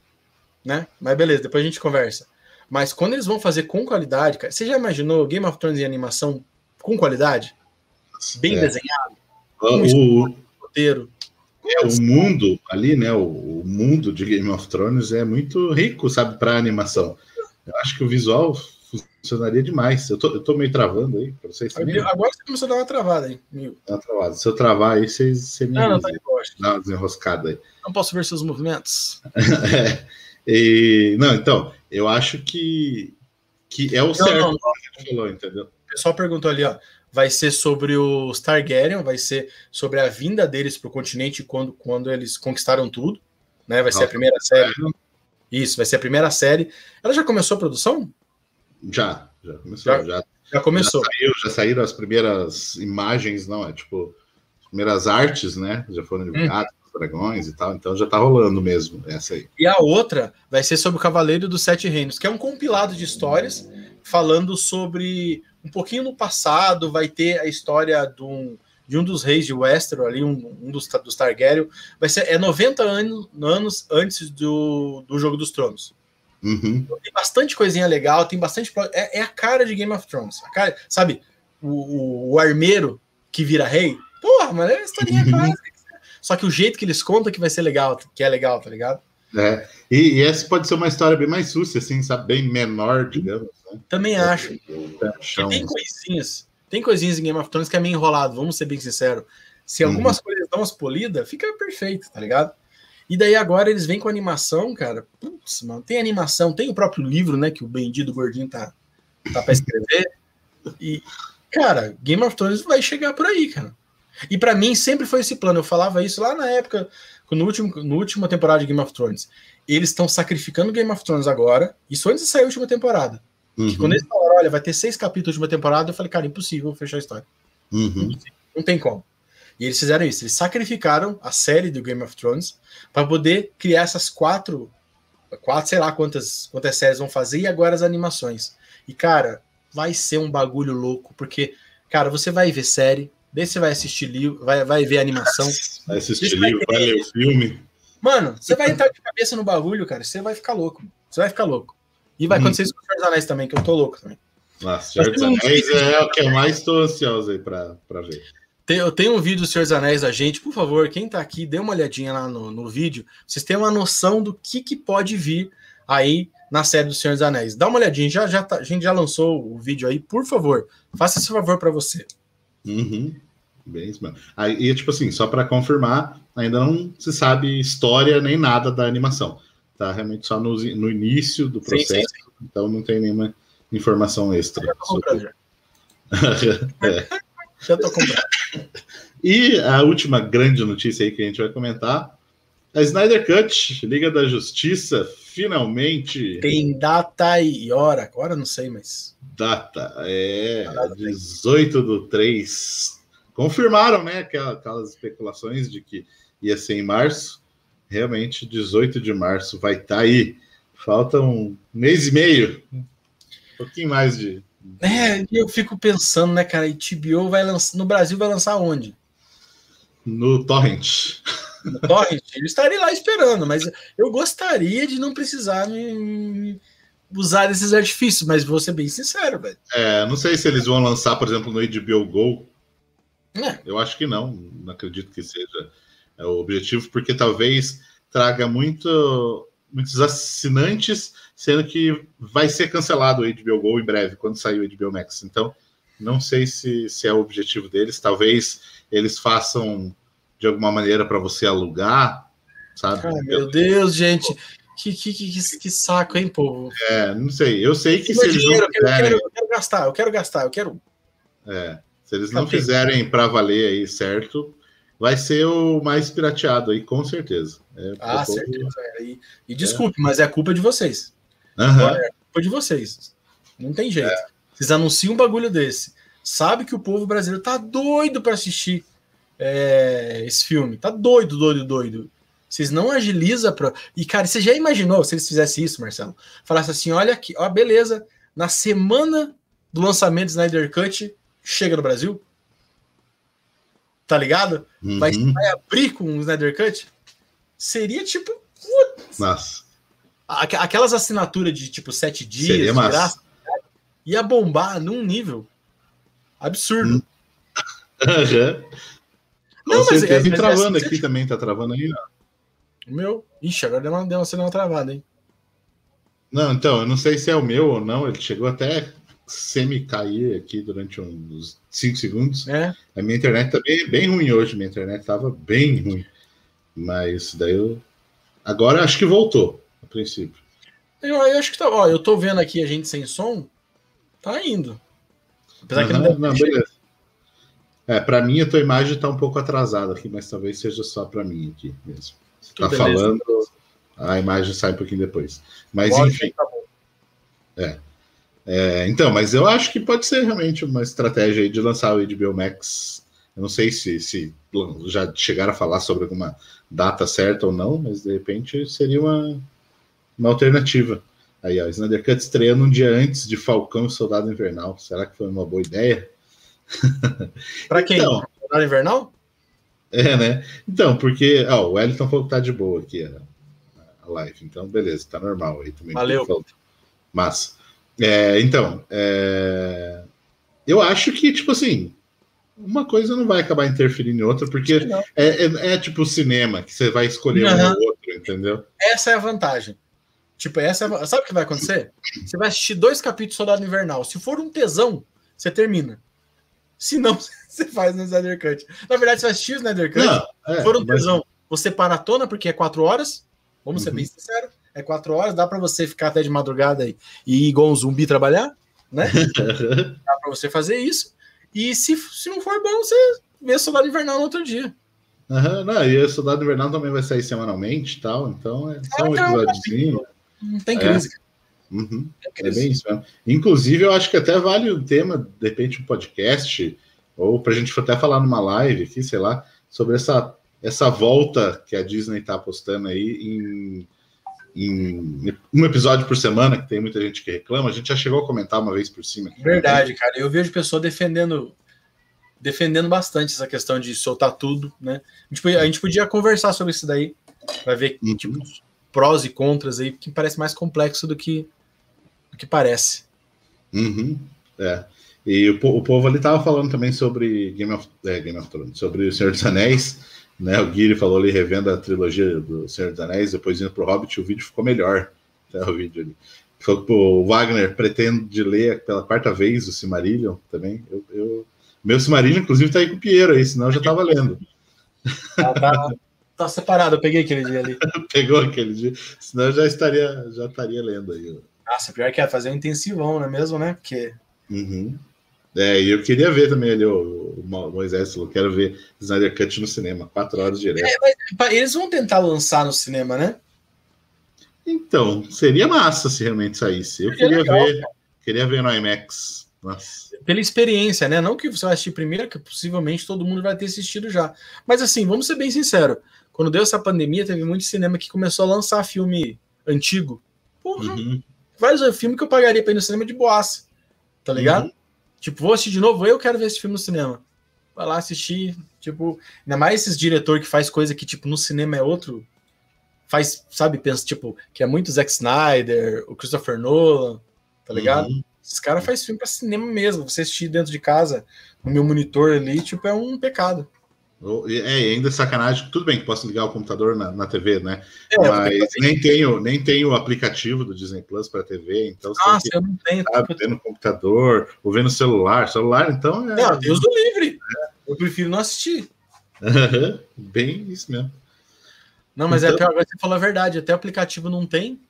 né? Mas beleza, depois a gente conversa. Mas quando eles vão fazer com qualidade, cara, você já imaginou Game of Thrones em animação com qualidade? Bem é. desenhado? Com o roteiro. É, o mundo ali, né? O, o, mundo de Game of Thrones é muito rico, sabe, para animação. Eu acho que o visual funcionaria demais. Eu tô, eu tô meio travando aí, para vocês. Agora você começou a dar uma travada aí. Dá uma travada. Se eu travar aí, vocês, vocês me não, não, tá Dá uma desenroscada aí. Não posso ver seus movimentos. [LAUGHS] é, e, não, então, eu acho que, que é o não, certo não, que a gente falou, entendeu? O pessoal perguntou ali, ó. Vai ser sobre os Targaryen, vai ser sobre a vinda deles para o continente quando, quando eles conquistaram tudo. Né? Vai ser a primeira série. Isso, vai ser a primeira série. Ela já começou a produção? Já, já começou. Já, já, já começou. Já, saiu, já, saíram as primeiras imagens, não, é tipo, as primeiras artes, né? Já foram hum. divulgadas, hum. Dragões e tal, então já tá rolando mesmo essa aí. E a outra vai ser sobre o Cavaleiro dos Sete Reinos, que é um compilado de histórias falando sobre um pouquinho no passado, vai ter a história de um, de um dos reis de Westeros, ali, um, um dos, dos Targaryen. Vai ser é 90 anos, anos antes do, do Jogo dos Tronos. Uhum. Tem bastante coisinha legal, tem bastante. É, é, a cara de Game of Thrones. A cara, sabe, o, o, o armeiro que vira rei. Porra, mas é historinha uhum. [LAUGHS] clássica. Só que o jeito que eles contam que vai ser legal, que é legal, tá ligado? É. E, e essa pode ser uma história bem mais sucia, assim, sabe? Bem menor, digamos. Né? Também é, acho. tem coisinhas. Tem coisinhas em Game of Thrones que é meio enrolado, vamos ser bem sinceros. Se algumas uhum. coisas dão umas polidas, fica perfeito, tá ligado? E daí agora eles vêm com animação, cara. Putz, mano, tem animação, tem o próprio livro, né? Que o Bendito Gordinho tá, tá pra escrever. E, cara, Game of Thrones vai chegar por aí, cara. E para mim sempre foi esse plano. Eu falava isso lá na época, no último, no última temporada de Game of Thrones. Eles estão sacrificando Game of Thrones agora, isso antes de sair a última temporada. Uhum. Que quando eles falaram, olha, vai ter seis capítulos de uma temporada, eu falei, cara, impossível fechar a história. Uhum. Não tem como. E eles fizeram isso. Eles sacrificaram a série do Game of Thrones para poder criar essas quatro, quatro, sei lá quantas, quantas séries vão fazer e agora as animações. E cara, vai ser um bagulho louco, porque, cara, você vai ver série, daí você vai assistir livro, vai, vai ver animação. Vai assistir livro, vai, ler o filme. Mano, você vai entrar de cabeça no bagulho, cara, você vai ficar louco. Você vai ficar louco. E vai hum. acontecer isso com o Senhor dos Anéis também, que eu tô louco também. Nossa, Senhor dos Anéis é o que eu mais tô ansioso aí pra, pra ver. Tem, eu tenho um vídeo do Senhor dos Anéis da gente, por favor, quem tá aqui, dê uma olhadinha lá no, no vídeo, vocês têm uma noção do que, que pode vir aí na série do Senhor dos Anéis. Dá uma olhadinha, já, já tá, a gente já lançou o vídeo aí, por favor, faça esse favor para você. Uhum. Bem, aí, e tipo assim, só para confirmar, ainda não se sabe história nem nada da animação. Tá realmente só no, no início do processo, sim, sim, sim. então não tem nenhuma informação extra. Já tô sobre... [LAUGHS] é. já tô comprando. E a última grande notícia aí que a gente vai comentar: a Snyder Cut, Liga da Justiça, finalmente. Tem data e hora, agora não sei, mas. Data, é 18 do 3. Confirmaram, né? Aquelas especulações de que ia ser em março. Realmente, 18 de março vai estar tá aí. Falta um mês e meio. Um pouquinho mais de, é, eu fico pensando, né, cara? HBO vai lançar. No Brasil vai lançar onde? No Torrent. No Torrent? Eu estaria lá esperando, mas eu gostaria de não precisar me, usar esses artifícios, mas vou ser bem sincero, velho. É, não sei se eles vão lançar, por exemplo, no HBO Go. É. Eu acho que não, não acredito que seja é, o objetivo, porque talvez traga muito muitos assinantes, sendo que vai ser cancelado o HBO Go em breve, quando sair o HBO Max. Então, não sei se, se é o objetivo deles. Talvez eles façam de alguma maneira para você alugar, sabe? Ai, meu Deus, gente. Que, que, que, que, saco, hein, povo? É, não sei. Eu sei que se eles dinheiro, não fizerem... eu, quero, eu quero gastar, eu quero gastar, eu quero. É, se eles não fizerem para valer aí, certo? vai ser o mais pirateado aí, com certeza. É, ah, certeza. E, e desculpe, é. mas é culpa de vocês. Uhum. É culpa de vocês. Não tem jeito. É. Vocês anunciam um bagulho desse. Sabe que o povo brasileiro tá doido para assistir é, esse filme. Tá doido, doido, doido. Vocês não agilizam para. E, cara, você já imaginou se eles fizessem isso, Marcelo? Falasse assim: olha aqui, ó, beleza. Na semana do lançamento do Snyder Cut, chega no Brasil? tá ligado? Uhum. Vai, vai, abrir com o Snyder Cut? Seria tipo. Putz, Nossa. Aquelas assinaturas de tipo sete dias, Seria massa. Graça, ia bombar num nível absurdo. [LAUGHS] Hum. Não, Com certeza. É, travando é, aqui também, tá travando aí, O meu. Ixi, agora deu uma, deu uma sinal travada, hein? Não, então, eu não sei se é o meu ou não. Ele chegou até semi-cair aqui durante uns 5 segundos. É. A minha internet tá bem, bem ruim hoje, minha internet tava bem ruim. Mas daí eu. Agora acho que voltou, a princípio. Eu, eu acho que tá. Ó, eu tô vendo aqui a gente sem som, tá indo. Apesar uhum, que não, deve não beleza. É, para mim a tua imagem tá um pouco atrasada aqui, mas talvez seja só para mim aqui mesmo. Tá beleza. falando, a imagem sai um pouquinho depois. Mas Pode, enfim. Tá é. É, então, mas eu acho que pode ser realmente uma estratégia de lançar o HBO Max. Eu não sei se, se já chegaram a falar sobre alguma data certa ou não, mas de repente seria uma, uma alternativa. Aí, ó, Snyder Cut estreando um dia antes de Falcão e Soldado Invernal. Será que foi uma boa ideia? Para quem? Então, Soldado Invernal? É, né? Então, porque ó, o Wellington falou que tá de boa aqui a, a live. Então, beleza, tá normal aí também. Valeu. Massa. É, então, é... eu acho que, tipo assim, uma coisa não vai acabar interferindo em outra, porque é, é, é, tipo cinema, que você vai escolher uhum. um ou outro, entendeu? Essa é a vantagem. Tipo, essa é a... sabe o que vai acontecer? Você vai assistir dois capítulos Soldado Invernal. Se for um tesão, você termina. Se não, [LAUGHS] você faz no Snyder Cut. Na verdade, você vai assistir o Snyder Cut. Não, é, for um tesão, você porque é quatro horas. Vamos uhum. ser bem sinceros é quatro horas, dá para você ficar até de madrugada aí, e ir igual um zumbi trabalhar, né? [LAUGHS] dá para você fazer isso. E se, se não for bom, você vê Soldado Invernal no outro dia. Uhum, não, e o Soldado Invernal também vai sair semanalmente e tal, então é só um ah, episódiozinho. Não tem crise. Uhum. É, é bem isso mesmo. Inclusive, eu acho que até vale o tema, de repente, um podcast, ou para a gente até falar numa live aqui, sei lá, sobre essa, essa volta que a Disney está apostando aí em, em, um episódio por semana, que tem muita gente que reclama. A gente já chegou a comentar uma vez por cima. Aqui, Verdade, cara. Eu vejo pessoa defendendo defendendo bastante essa questão de soltar tudo, né? A gente podia, a gente podia conversar sobre isso daí, para ver uhum. tipo, prós e contras aí, que parece mais complexo do que, do que parece. Uhum. É. E o, o povo ali tava falando também sobre Game of, é, Game of Thrones, sobre o Senhor dos Anéis, né? O Guiri falou ali, revendo a trilogia do Senhor dos Anéis, depois indo pro Hobbit, o vídeo ficou melhor. Né, o vídeo ali. Falou que o Wagner pretende ler pela quarta vez o Silmarillion também. Eu, eu... Meu Silmarillion, inclusive, tá aí com o Piero aí, senão eu já tava lendo. Tá, tá, tá separado, eu peguei aquele dia ali. [LAUGHS] Pegou aquele dia, senão eu já estaria, já estaria lendo aí. Nossa, pior que é fazer um intensivão, não é mesmo, né? Porque. Uhum. É, e eu queria ver também ali o, o Moisés falou, quero ver Snyder Cut no cinema, quatro horas direto. É, mas eles vão tentar lançar no cinema, né? Então, seria massa se realmente saísse. Eu queria legal, ver, cara. queria ver no IMAX. Nossa. Pela experiência, né? Não que você vai assistir primeiro, que possivelmente todo mundo vai ter assistido já. Mas assim, vamos ser bem sinceros. Quando deu essa pandemia, teve muito cinema que começou a lançar filme antigo. Porra, uhum. Vários filmes que eu pagaria pra ir no cinema de boassa. Tá ligado? Uhum. Tipo, vou assistir de novo, eu quero ver esse filme no cinema. Vai lá assistir, tipo, ainda mais esses diretor que faz coisa que, tipo, no cinema é outro. Faz, sabe, pensa, tipo, que é muito Zack Snyder, o Christopher Nolan, tá ligado? Uhum. Esses caras fazem filme pra cinema mesmo. Você assistir dentro de casa, no meu monitor ali, tipo, é um pecado. É, ainda é sacanagem. Tudo bem que posso ligar o computador na, na TV, né? É, Mas nem tenho, nem tenho o aplicativo do Disney Plus para TV, então você Nossa, eu não tenho. Tá vendo no computador, ou vendo no celular. Celular, então. É... Não, Deus do livre. É. Eu prefiro não assistir. Bem isso mesmo. Não, mas é então... é pior, agora você falou a verdade. Até o aplicativo não tem.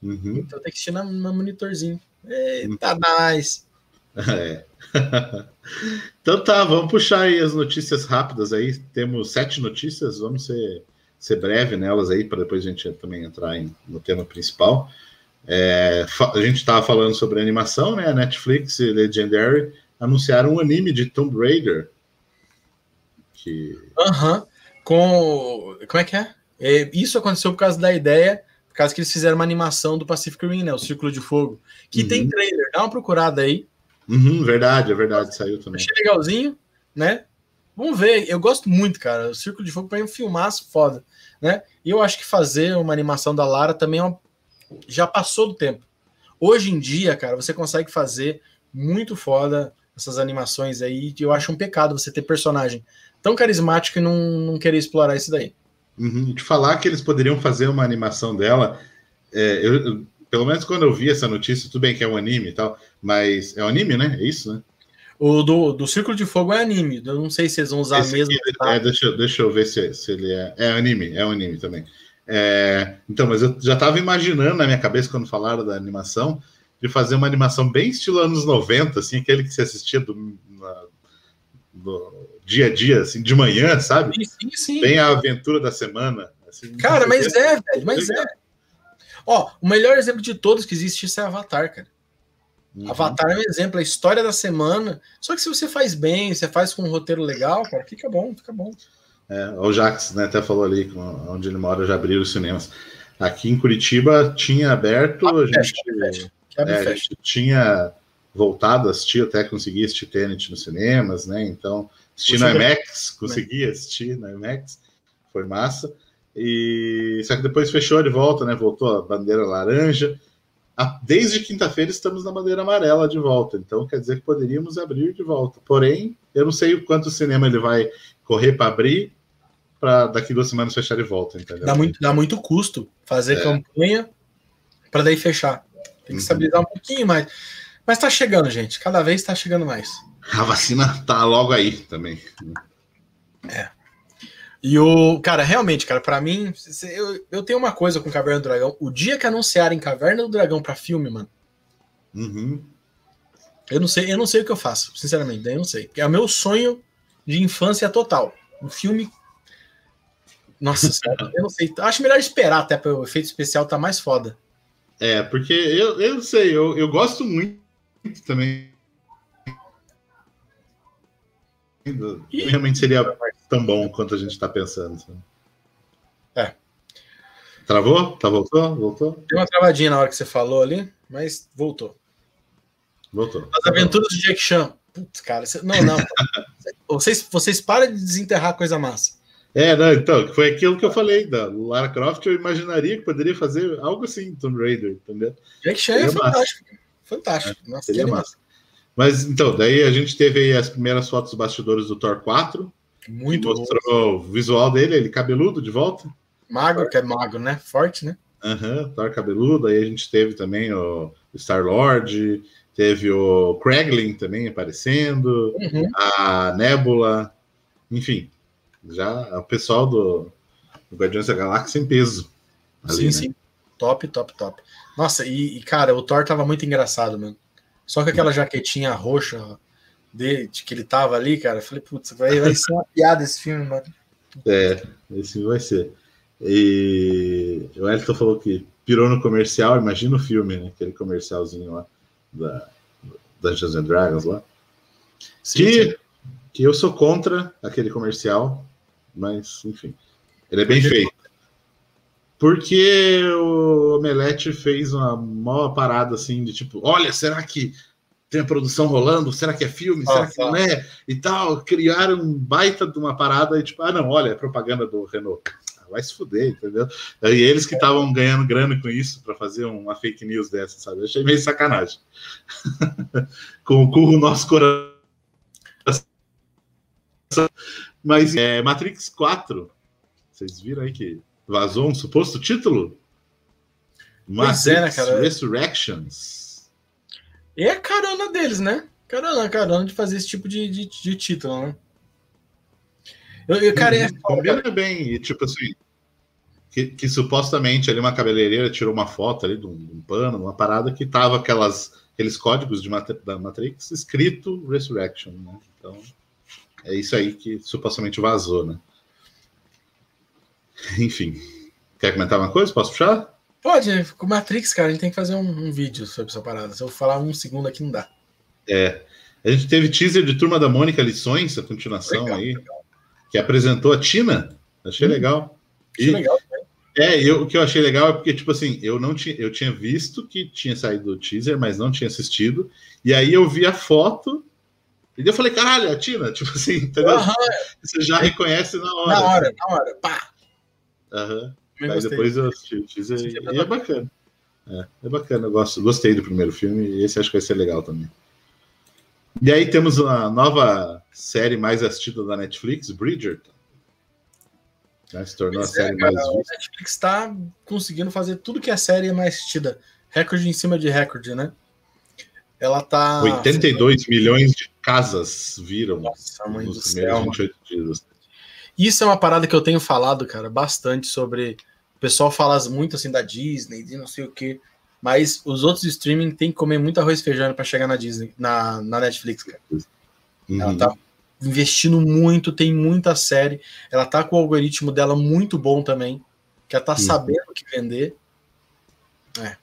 Uhum. Então tem que assistir no monitorzinho. Eita, uhum. mais. [LAUGHS] É. [LAUGHS] então tá, vamos puxar aí as notícias rápidas aí. Temos sete notícias, vamos ser, ser breve nelas aí, para depois a gente também entrar em, no tema principal. É, a gente estava falando sobre animação, né? Netflix e Legendary anunciaram um anime de Tomb Raider. Que... Aham. Uhum. Com. Como é que é? é? Isso aconteceu por causa da ideia, por causa que eles fizeram uma animação do Pacific Rim, né? O Círculo de Fogo. Que uhum. tem trailer, dá uma procurada aí. Uhum, verdade, é verdade, saiu também. Achei legalzinho, né? Vamos ver, eu gosto muito, cara. O Círculo de Fogo para mim é um filmaço foda, né? E eu acho que fazer uma animação da Lara também é uma... já passou do tempo. Hoje em dia, cara, você consegue fazer muito foda essas animações aí. Eu acho um pecado você ter personagem tão carismático e não, não querer explorar isso daí. Uhum. De falar que eles poderiam fazer uma animação dela, é, eu, pelo menos quando eu vi essa notícia, tudo bem que é um anime e tal, mas é um anime, né? É isso, né? O do, do Círculo de Fogo é anime. Eu não sei se eles vão usar Esse mesmo. Aqui, é, deixa, deixa eu ver se, se ele é. É anime, é um anime também. É, então, mas eu já estava imaginando na minha cabeça quando falaram da animação, de fazer uma animação bem estilo anos 90, assim, aquele que se assistia do, na, do dia a dia, assim, de manhã, sabe? Sim, sim, sim. Bem a aventura da semana. Assim, Cara, mas é, velho, mas é. Ó, o melhor exemplo de todos que existe isso é Avatar, cara. Uhum. Avatar é um exemplo, a história da semana. Só que se você faz bem, você faz com um roteiro legal, cara, fica bom, fica bom. É, o Jax né, até falou ali, onde ele mora, já abriram os cinemas. Aqui em Curitiba tinha aberto, a, gente, fecha, é, a gente tinha voltado a assistir, até consegui assistir Tenet nos cinemas, né? Então, assisti no IMAX, consegui assistir no IMAX, foi massa. E só que depois fechou de volta, né? Voltou a bandeira laranja. Desde quinta-feira estamos na bandeira amarela de volta, então quer dizer que poderíamos abrir de volta. Porém, eu não sei o quanto o cinema ele vai correr para abrir para daqui duas semanas fechar de volta, entendeu? Dá muito, dá muito custo fazer é. campanha para daí fechar. Tem que uhum. estabilizar um pouquinho mais. Mas está chegando, gente. Cada vez está chegando mais. A vacina tá logo aí também. É. E o. Cara, realmente, cara, para mim, eu, eu tenho uma coisa com Caverna do Dragão. O dia que anunciarem Caverna do Dragão pra filme, mano. Uhum. Eu não sei, eu não sei o que eu faço, sinceramente, eu não sei. É o meu sonho de infância total. O filme. Nossa [LAUGHS] senhora, eu não sei. Acho melhor esperar até para o efeito especial tá mais foda. É, porque eu, eu sei, eu, eu gosto muito também. Realmente seria tão bom quanto a gente está pensando. É. Travou? Tá, voltou? Voltou? Deu uma travadinha na hora que você falou ali, mas voltou. Voltou. As aventuras de Jack Chan. Putz, cara, não, não. [LAUGHS] vocês, vocês param de desenterrar coisa massa. É, não, então, foi aquilo que eu falei da Lara Croft, eu imaginaria que poderia fazer algo assim, Tomb Raider, entendeu? Jack Chan é fantástico. Massa. Fantástico. É, Nossa, seria massa. Mas então, daí a gente teve aí as primeiras fotos dos bastidores do Thor 4. Muito Mostrou bom. o visual dele, ele cabeludo de volta. Magro, que é magro, né? Forte, né? Aham, uhum, Thor cabeludo. Aí a gente teve também o Star-Lord, teve o Kraglin também aparecendo, uhum. a Nebula, enfim, já o pessoal do, do Guardiões da Galáxia em peso. Ali, sim, né? sim. Top, top, top. Nossa, e, e, cara, o Thor tava muito engraçado, mano. Só com aquela jaquetinha roxa de, de que ele tava ali, cara, eu falei, putz, vai, vai ser uma piada esse filme, mano. É, esse filme vai ser. E o Elton falou que pirou no comercial, imagina o filme, né? Aquele comercialzinho lá da Dungeons and Dragons lá. Sim, que, sim. que eu sou contra aquele comercial, mas enfim. Ele é bem feito. Porque o Omelete fez uma maior parada assim de tipo, olha, será que tem a produção rolando? Será que é filme? Ah, será que não é? E tal, criaram um baita de uma parada e tipo, ah, não, olha, é propaganda do Renault. Ah, vai se fuder, entendeu? E eles que estavam ganhando grana com isso para fazer uma fake news dessa, sabe? Eu achei meio sacanagem. [LAUGHS] com o curro nosso coração. Mas é, Matrix 4, vocês viram aí que vazou um suposto título? Matrix é, né, cara? Resurrections. E é carona deles, né? Carona, carona de fazer esse tipo de, de, de título, né? Eu, eu cara, é Combina cara. bem, e tipo assim, que, que, supostamente ali uma cabeleireira tirou uma foto ali de um, de um pano, uma parada que tava aquelas, aqueles códigos de da Matrix escrito Resurrection, né? Então, é isso aí que supostamente vazou, né? Enfim. Quer comentar uma coisa? Posso puxar? Pode, com Matrix, cara, a gente tem que fazer um, um, vídeo sobre essa parada. Se eu falar um segundo aqui, não dá. É. A gente teve teaser de Turma da Mônica Lições, a continuação legal, aí, legal. que apresentou a Tina. Achei hum, legal. Achei e, legal, né? É, eu, o que eu achei legal é porque, tipo assim, eu não tinha, eu tinha visto que tinha saído o teaser, mas não tinha assistido. E aí eu vi a foto e eu falei, caralho, a Tina, [LAUGHS] tipo assim, entendeu? Uhum. Você já reconhece na hora. Na hora, na hora, pá. Aham. Uhum. Aí depois eu assisti o teaser e, e é bacana. É, é bacana, eu gosto, gostei do primeiro filme e esse acho que vai ser legal também. E aí temos uma nova série mais assistida da Netflix, Bridgerton. Já se tornou pois a série é, cara, mais vista. A Netflix está conseguindo fazer tudo que a série é mais assistida. Recorde em cima de recorde, né? Ela tá. 82 milhões de casas viram Nossa, nos primeiros céu, 28 dias. Isso é uma parada que eu tenho falado, cara, bastante sobre. O pessoal fala muito assim da Disney, de não sei o que, mas os outros streaming tem que comer muito arroz e feijão para chegar na Disney, na, na Netflix, cara. Uhum. Ela tá investindo muito, tem muita série. Ela tá com o algoritmo dela muito bom também, que ela tá uhum. sabendo o que vender. É.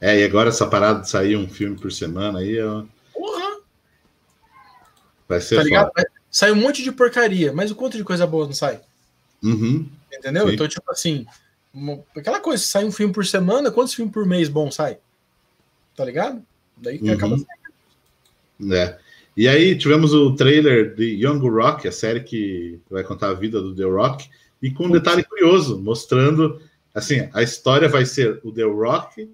É, e agora essa parada de sair um filme por semana aí, ó. Porra! Vai ser tá ligado? Sai um monte de porcaria, mas o quanto de coisa boa não sai? Uhum. Entendeu? Sim. Então, tipo assim, uma, aquela coisa, sai um filme por semana, quantos filmes por mês bom sai? Tá ligado? Daí uhum. acaba saindo. É. E aí tivemos o trailer de Young Rock, a série que vai contar a vida do The Rock, e com um detalhe curioso, mostrando assim, a história vai ser o The Rock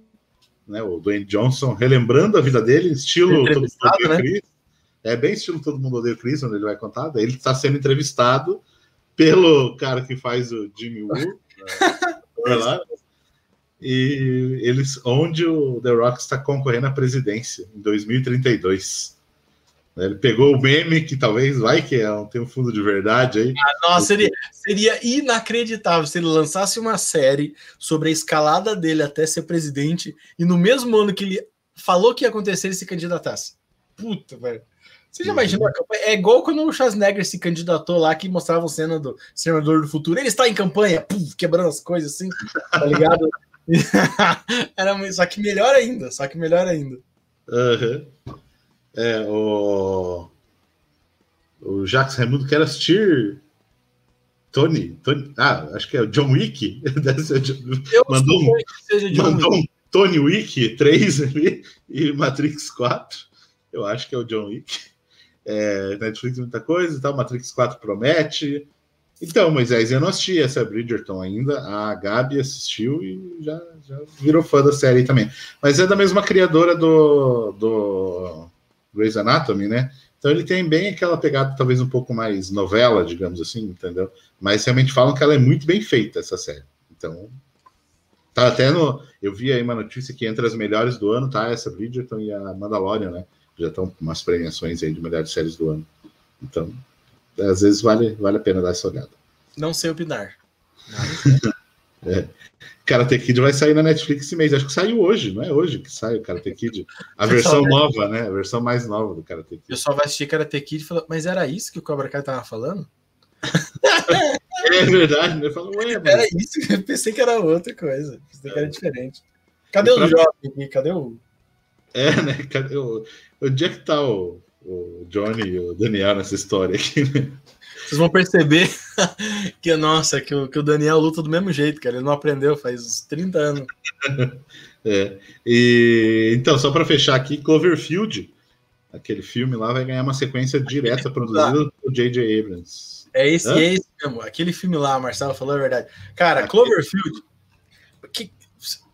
né, o Dwayne Johnson, relembrando a vida dele, estilo Todo né? Chris. É bem estilo Todo Mundo Odeia Chris, onde ele vai contar. Daí ele está sendo entrevistado pelo cara que faz o Jimmy Woo, né, lá, e eles, onde o The Rock está concorrendo à presidência em 2032. Ele pegou o meme que talvez vai que é, tem um fundo de verdade aí. Ah, nossa, seria, seria inacreditável se ele lançasse uma série sobre a escalada dele até ser presidente e no mesmo ano que ele falou que ia acontecer, ele se candidatasse. Puta, velho. Você já imaginou? É igual quando o Schwarzenegger se candidatou lá que mostrava a cena do Senador do Futuro. Ele está em campanha, puf, quebrando as coisas assim, tá ligado? [LAUGHS] Era só que melhor ainda, só que melhor ainda. Uhum. É, o. O Jacques Raimundo quer assistir Tony, Tony. Ah, acho que é o John Wick. [LAUGHS] Eu mandou um, que John mandou Wick. um Tony Wick 3 ali e Matrix 4. Eu acho que é o John Wick. É, Netflix muita coisa e tal. Matrix 4 promete. Então, Moisés, eu não assisti essa Bridgerton ainda. A Gabi assistiu e já, já virou fã da série também. Mas é da mesma criadora do, do Grey's Anatomy, né? Então ele tem bem aquela pegada, talvez um pouco mais novela, digamos assim, entendeu? Mas realmente falam que ela é muito bem feita, essa série. Então, tá até no. Eu vi aí uma notícia que entre as melhores do ano tá essa Bridgerton e a Mandalorian, né? Já estão com umas premiações aí de melhores séries do ano. Então, às vezes vale, vale a pena dar essa olhada. Não sei opinar. [LAUGHS] É. Karate Kid vai sair na Netflix esse mês. Acho que saiu hoje, não é hoje que sai o Karate Kid. A [LAUGHS] versão nova, né? A versão mais nova do Karate Kid. Eu só vai assistir Karate Kid e falar, mas era isso que o Cobra Kai tava falando? [LAUGHS] É verdade, né? Fala, ué, mano. Era isso, eu pensei que era outra coisa. Pensei que era diferente. Cadê o jovem aqui? Cadê o. É, né? Cadê o... Onde é que tá o, o Johnny e o Daniel nessa história aqui, né? Vocês vão perceber [LAUGHS] que, nossa, que o, que o Daniel luta do mesmo jeito, cara. Ele não aprendeu faz uns 30 anos. [LAUGHS] É. E, então, só para fechar aqui, Cloverfield, aquele filme lá, vai ganhar uma sequência direta produzida [LAUGHS] por J.J. Abrams. É esse, Hã? é esse mesmo. Aquele filme lá, Marcelo falou a verdade. Cara, Cloverfield. Que,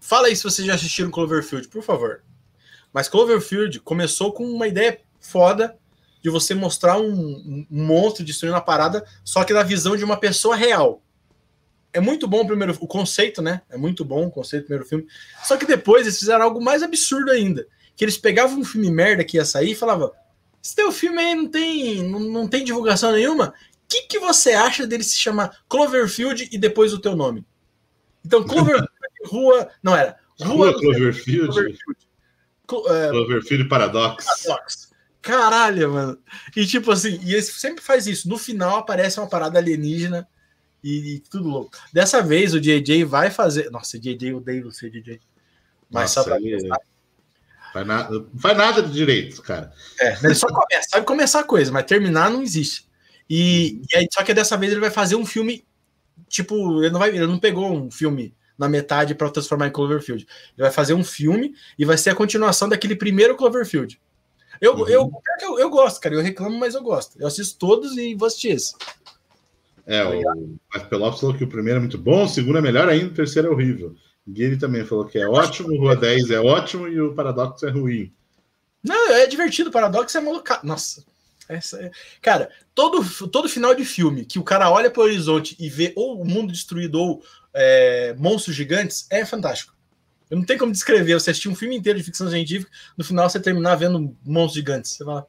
fala aí se vocês já assistiram Cloverfield, por favor. Mas Cloverfield começou com uma ideia foda de você mostrar um, um monstro destruindo a parada, só que na visão de uma pessoa real. É muito bom o primeiro, o conceito, né? É muito bom o conceito do primeiro filme. Só que depois eles fizeram algo mais absurdo ainda. Que eles pegavam um filme merda que ia sair e falavam: Esse teu filme aí não tem, não, não tem divulgação nenhuma. O que, que você acha dele se chamar Cloverfield e depois o teu nome? Então, Cloverfield, [LAUGHS] rua. Não era. Rua do- Cloverfield, Cloverfield. É, Cloverfield Paradox. Paradox. Caralho, mano. E tipo assim, e esse sempre faz isso. No final aparece uma parada alienígena e, e tudo louco. Dessa vez o JJ vai fazer. Nossa, JJ, eu odeio você, JJ. Mas Nossa, só pra ele- Faz faz nada de direito, cara. É, ele só começa, sabe começar a coisa, mas terminar não existe. E, e aí, só que dessa vez ele vai fazer um filme, tipo, ele não vai, ele não pegou um filme na metade para transformar em Cloverfield. Ele vai fazer um filme e vai ser a continuação daquele primeiro Cloverfield. Eu, Uhum. eu, eu, eu gosto, cara, eu reclamo, mas eu gosto. Eu assisto todos e vou assistir esse. É, o F.P. Lopes falou que o primeiro é muito bom, o segundo é melhor ainda, o terceiro é horrível. Guilherme também falou que é ótimo, Rua 10 é ótimo e o Paradox é ruim. Não, é divertido, o paradoxo é malucado. Nossa. Essa é... Cara, todo, todo final de filme que o cara olha para o horizonte e vê ou o mundo destruído ou é, monstros gigantes é fantástico. Eu não tenho como descrever. Você assistir um filme inteiro de ficção científica, no final você terminar vendo monstros gigantes. Você fala,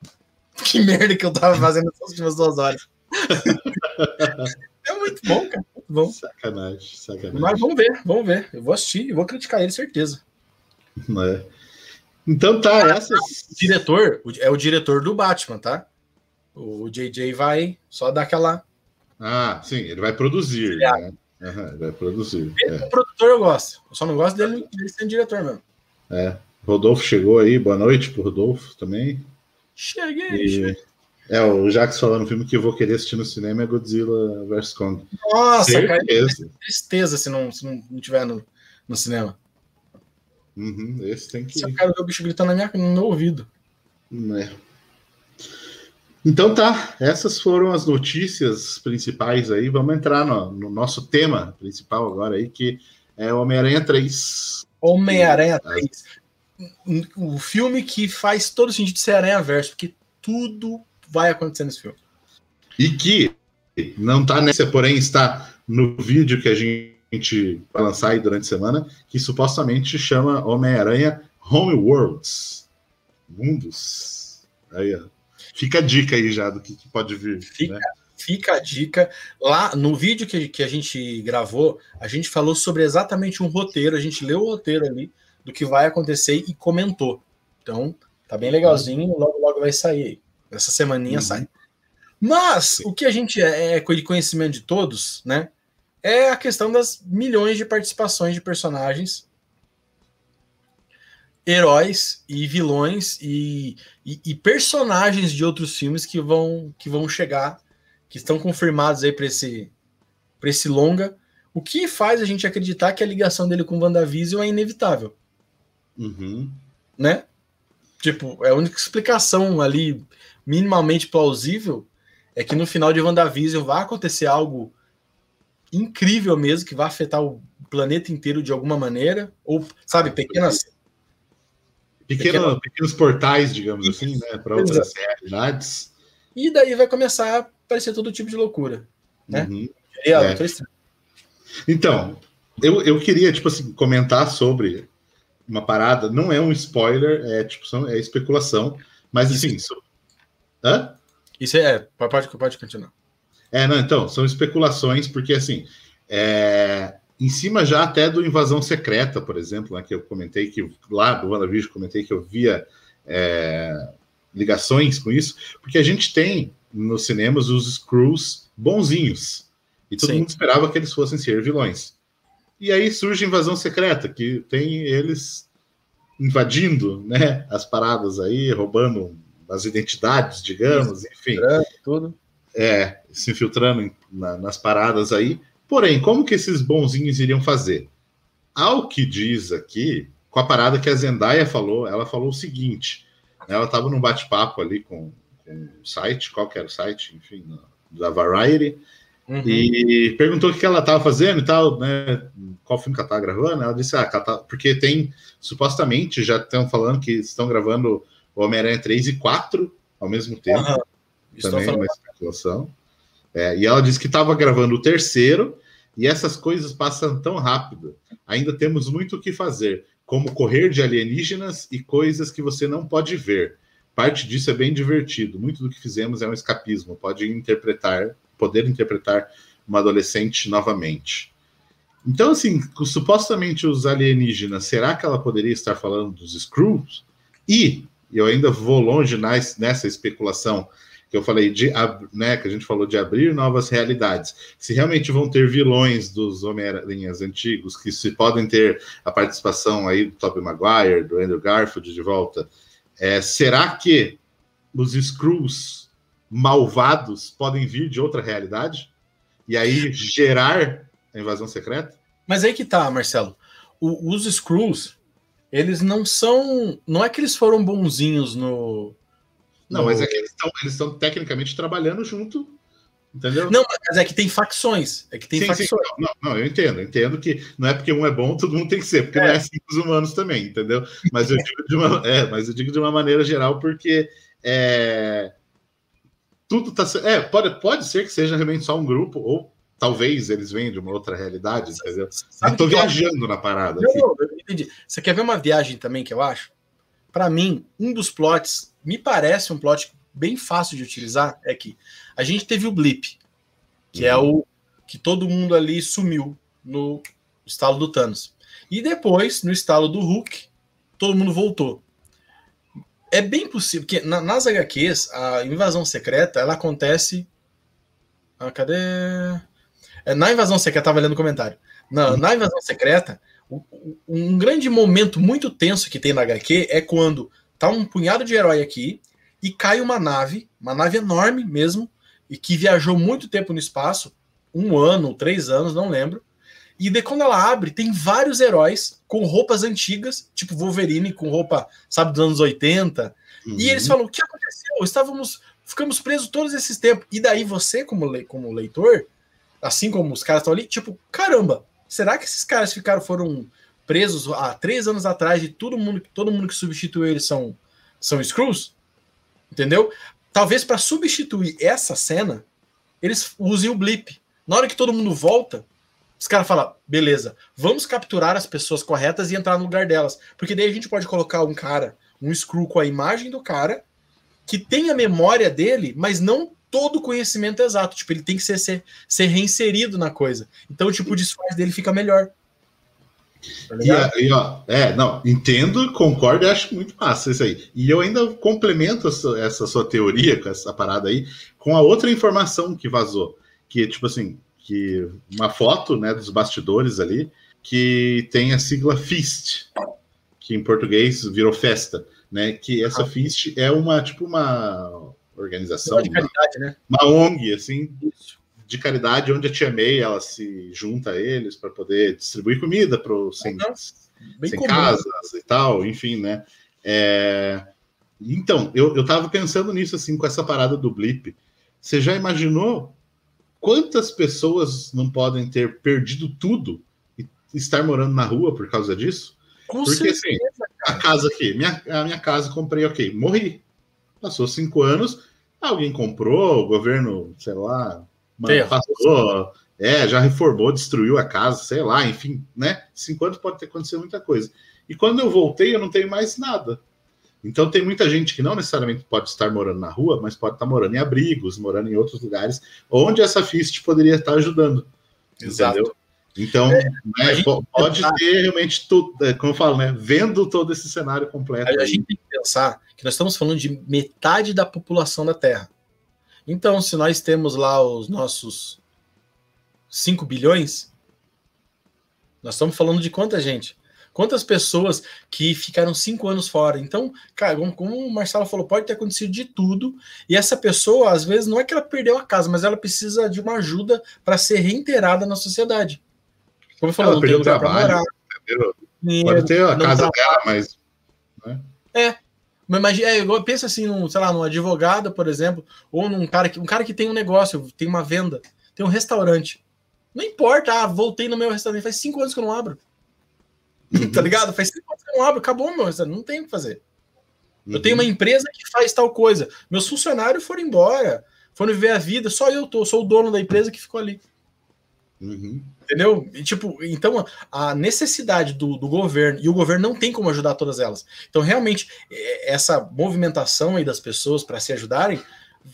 que merda que eu tava fazendo essas últimas duas horas. [LAUGHS] é muito bom, cara. Muito bom. Sacanagem, sacanagem. Mas vamos ver, vamos ver. Eu vou assistir e vou criticar ele, certeza. É. Então tá, essas. O diretor é o diretor do Batman, tá? O JJ vai só dar aquela. Ah, sim, ele vai produzir. Né? Ele vai produzir. Ele, o produtor eu gosto. Eu só não gosto dele, dele sendo diretor mesmo. É, é. Rodolfo chegou aí, boa noite pro Rodolfo também. Cheguei. cheguei. E, é, o Jax falando no filme que eu vou querer assistir no cinema é Godzilla vs Kong. Nossa, cara, Certeza. tristeza se não, se não, não tiver no, no cinema. Uhum, esse tem que. Se eu quero ver o bicho gritando na minha, no meu ouvido. É. Então tá, essas foram as notícias principais aí. Vamos entrar no, no nosso tema principal agora aí, que é Homem-Aranha 3. Homem-Aranha 3. O filme que faz todo sentido ser Aranha Verso, porque tudo vai acontecer nesse filme. E que não tá nessa, porém está no vídeo que a gente vai lançar aí durante a semana, que supostamente chama Homem-Aranha Homeworlds. Mundos. Aí, ó. Fica a dica aí já do que, que pode vir. Fica, né? fica a dica. Lá no vídeo que, que a gente gravou, a gente falou sobre exatamente um roteiro, a gente leu o roteiro ali do que vai acontecer e comentou. Então, tá bem legalzinho, logo logo vai sair. Essa semaninha Uhum. sai. Mas o que a gente é, é de conhecimento de todos, né? É a questão das milhões de participações de personagens heróis e vilões e, e, e, personagens de outros filmes que vão que vão chegar, que estão confirmados aí para esse para esse longa, o que faz a gente acreditar que a ligação dele com WandaVision é inevitável. Uhum. Né? Tipo, é a única explicação ali minimamente plausível é que no final de WandaVision vai acontecer algo incrível mesmo, que vai afetar o planeta inteiro de alguma maneira, ou, sabe, pequenas Pequeno, pequenos portais, digamos assim, né, para outras realidades. E daí vai começar a aparecer todo tipo de loucura, né? Uhum. É. Então, eu, eu queria, tipo assim, comentar sobre uma parada, não é um spoiler, é tipo, é especulação, mas assim... Isso, hã? Isso é, pode, pode continuar. É, não, então, são especulações, porque assim, é, em cima já até do Invasão Secreta, por exemplo, né, que eu comentei que lá do WandaVision comentei que eu via é, ligações com isso, porque a gente tem nos cinemas os Screws bonzinhos, e todo Sim. mundo esperava que eles fossem ser vilões. E aí surge Invasão Secreta, que tem eles invadindo né, as paradas aí, roubando as identidades, digamos, enfim. Tudo. É, se infiltrando na, nas paradas aí. Porém, como que esses bonzinhos iriam fazer? Ao que diz aqui, com a parada que a Zendaya falou, ela falou o seguinte: né, ela estava num bate-papo ali com, com o site, qual que era o site, enfim, da Variety, uhum. e perguntou o que ela estava fazendo e tal, né? Qual filme que ela estava gravando? Ela disse, ah, tá, porque tem, supostamente, já estão falando que estão gravando Homem-Aranha 3 e 4 ao mesmo tempo. Uhum. Também é uma especulação. É, e ela disse que estava gravando o terceiro, e essas coisas passam tão rápido. Ainda temos muito o que fazer, como correr de alienígenas e coisas que você não pode ver. Parte disso é bem divertido. Muito do que fizemos é um escapismo. Pode interpretar, poder interpretar uma adolescente novamente. Então, assim, supostamente os alienígenas, será que ela poderia estar falando dos Screws? E eu ainda vou longe nessa especulação que eu falei de, né, que a gente falou de abrir novas realidades. Se realmente vão ter vilões dos Homem-Aranhas antigos, que se podem ter a participação aí do Tobey Maguire, do Andrew Garfield de volta, é, será que os Screws malvados podem vir de outra realidade? E aí gerar a invasão secreta? Mas aí que tá, Marcelo. O, os Screws, eles não são. Não é que eles foram bonzinhos no, não, no... mas é que eles estão eles tecnicamente trabalhando junto, entendeu? Não, mas é que tem facções. É que tem sim, facções. Sim. Não, não, eu entendo, eu entendo que não é porque um é bom, todo mundo tem que ser, porque é. não é assim com os humanos também, entendeu? Mas eu digo de uma, [LAUGHS] é, mas eu digo de uma maneira geral, porque é, tudo tá. É, pode, pode ser que seja realmente só um grupo, ou talvez eles venham de uma outra realidade, entendeu? Sabe eu tô viajando eu... na parada. Não, não, eu entendi. Você quer ver uma viagem também que eu acho? Para mim, um dos plots me parece um plot bem fácil de utilizar é que a gente teve o blip, que é uhum. o que todo mundo ali sumiu no estalo do Thanos. E depois, no estalo do Hulk, todo mundo voltou. É bem possível, que nas HQs, a invasão secreta, ela acontece. Ah, cadê? É, na invasão secreta, tava lendo o comentário. Na, uhum. na invasão secreta, um grande momento muito tenso que tem na HQ é quando tá um punhado de herói aqui e cai uma nave, uma nave enorme mesmo, e que viajou muito tempo no espaço, um ano, três anos, não lembro. E de quando ela abre, tem vários heróis com roupas antigas, tipo Wolverine com roupa, sabe, dos anos 80. Uhum. E eles falam: o que aconteceu? Estávamos, ficamos presos todos esses tempos. E daí você, como, le como leitor, assim como os caras estão ali, tipo, caramba, será que esses caras ficaram, foram presos há três anos atrás e todo mundo, todo mundo que substituiu eles são, são Screws, entendeu? Talvez para substituir essa cena, eles usem o blip. Na hora que todo mundo volta, os caras falam, beleza, vamos capturar as pessoas corretas e entrar no lugar delas. Porque daí a gente pode colocar um cara, um Screw com a imagem do cara, que tem a memória dele, mas não todo o conhecimento exato. Tipo, ele tem que ser, ser, ser reinserido na coisa. Então, tipo, o disfarce dele fica melhor. Tá e, e, ó, é, não, entendo, concordo e acho muito massa isso aí. E eu ainda complemento essa, essa, sua teoria com essa parada aí com a outra informação que vazou, que tipo assim, que uma foto, né, dos bastidores ali, que tem a sigla FIST, que em português virou festa, né? Que essa ah. Fist é uma tipo uma organização, uma, né? uma ONG assim de caridade onde a Tia May ela se junta a eles para poder distribuir comida para os sem, sem casas e tal, enfim, né? É... Então, eu, eu tava pensando nisso assim com essa parada do blip. Você já imaginou quantas pessoas não podem ter perdido tudo e estar morando na rua por causa disso? Com Porque assim, certeza, assim, a casa aqui, minha, a minha casa comprei, ok, morri. Passou cinco anos, alguém comprou, o governo, sei lá, passou, é, já reformou, destruiu a casa, sei lá, enfim, né? Cinco anos pode ter acontecido muita coisa. E quando eu voltei, eu não tenho mais nada. Então tem muita gente que não necessariamente pode estar morando na rua, mas pode estar morando em abrigos, morando em outros lugares, onde essa FIST poderia estar ajudando. Exato. Entendeu? Então, é, né, pode pensar, ter realmente tudo, é, como eu falo, né? Vendo todo esse cenário completo. A, a gente tem que pensar que nós estamos falando de metade da população da Terra. Então, se nós temos lá os nossos 5 bilhões, nós estamos falando de quanta gente? Quantas pessoas que ficaram cinco anos fora? Então, cara, como o Marcelo falou, pode ter acontecido de tudo. E essa pessoa, às vezes, não é que ela perdeu a casa, mas ela precisa de uma ajuda para ser reintegrada na sociedade. Como eu falei, não tem lugar para morar. pode ter a casa dela, mas. Né? É. Mas é, igual, pensa assim, num, sei lá, num advogado, por exemplo, ou num cara que um cara que tem um negócio, tem uma venda, tem um restaurante. Não importa, ah, voltei no meu restaurante, faz cinco anos que eu não abro. Uhum. [LAUGHS] tá ligado? Faz tempo que eu não abro, acabou, meu, não tem o que fazer. Uhum. Eu tenho uma empresa que faz tal coisa. Meus funcionários foram embora, foram viver a vida, só eu tô, sou o dono da empresa que ficou ali. Uhum. Entendeu? E, tipo, então a necessidade do, do, governo, e o governo não tem como ajudar todas elas. Então, realmente, essa movimentação aí das pessoas para se ajudarem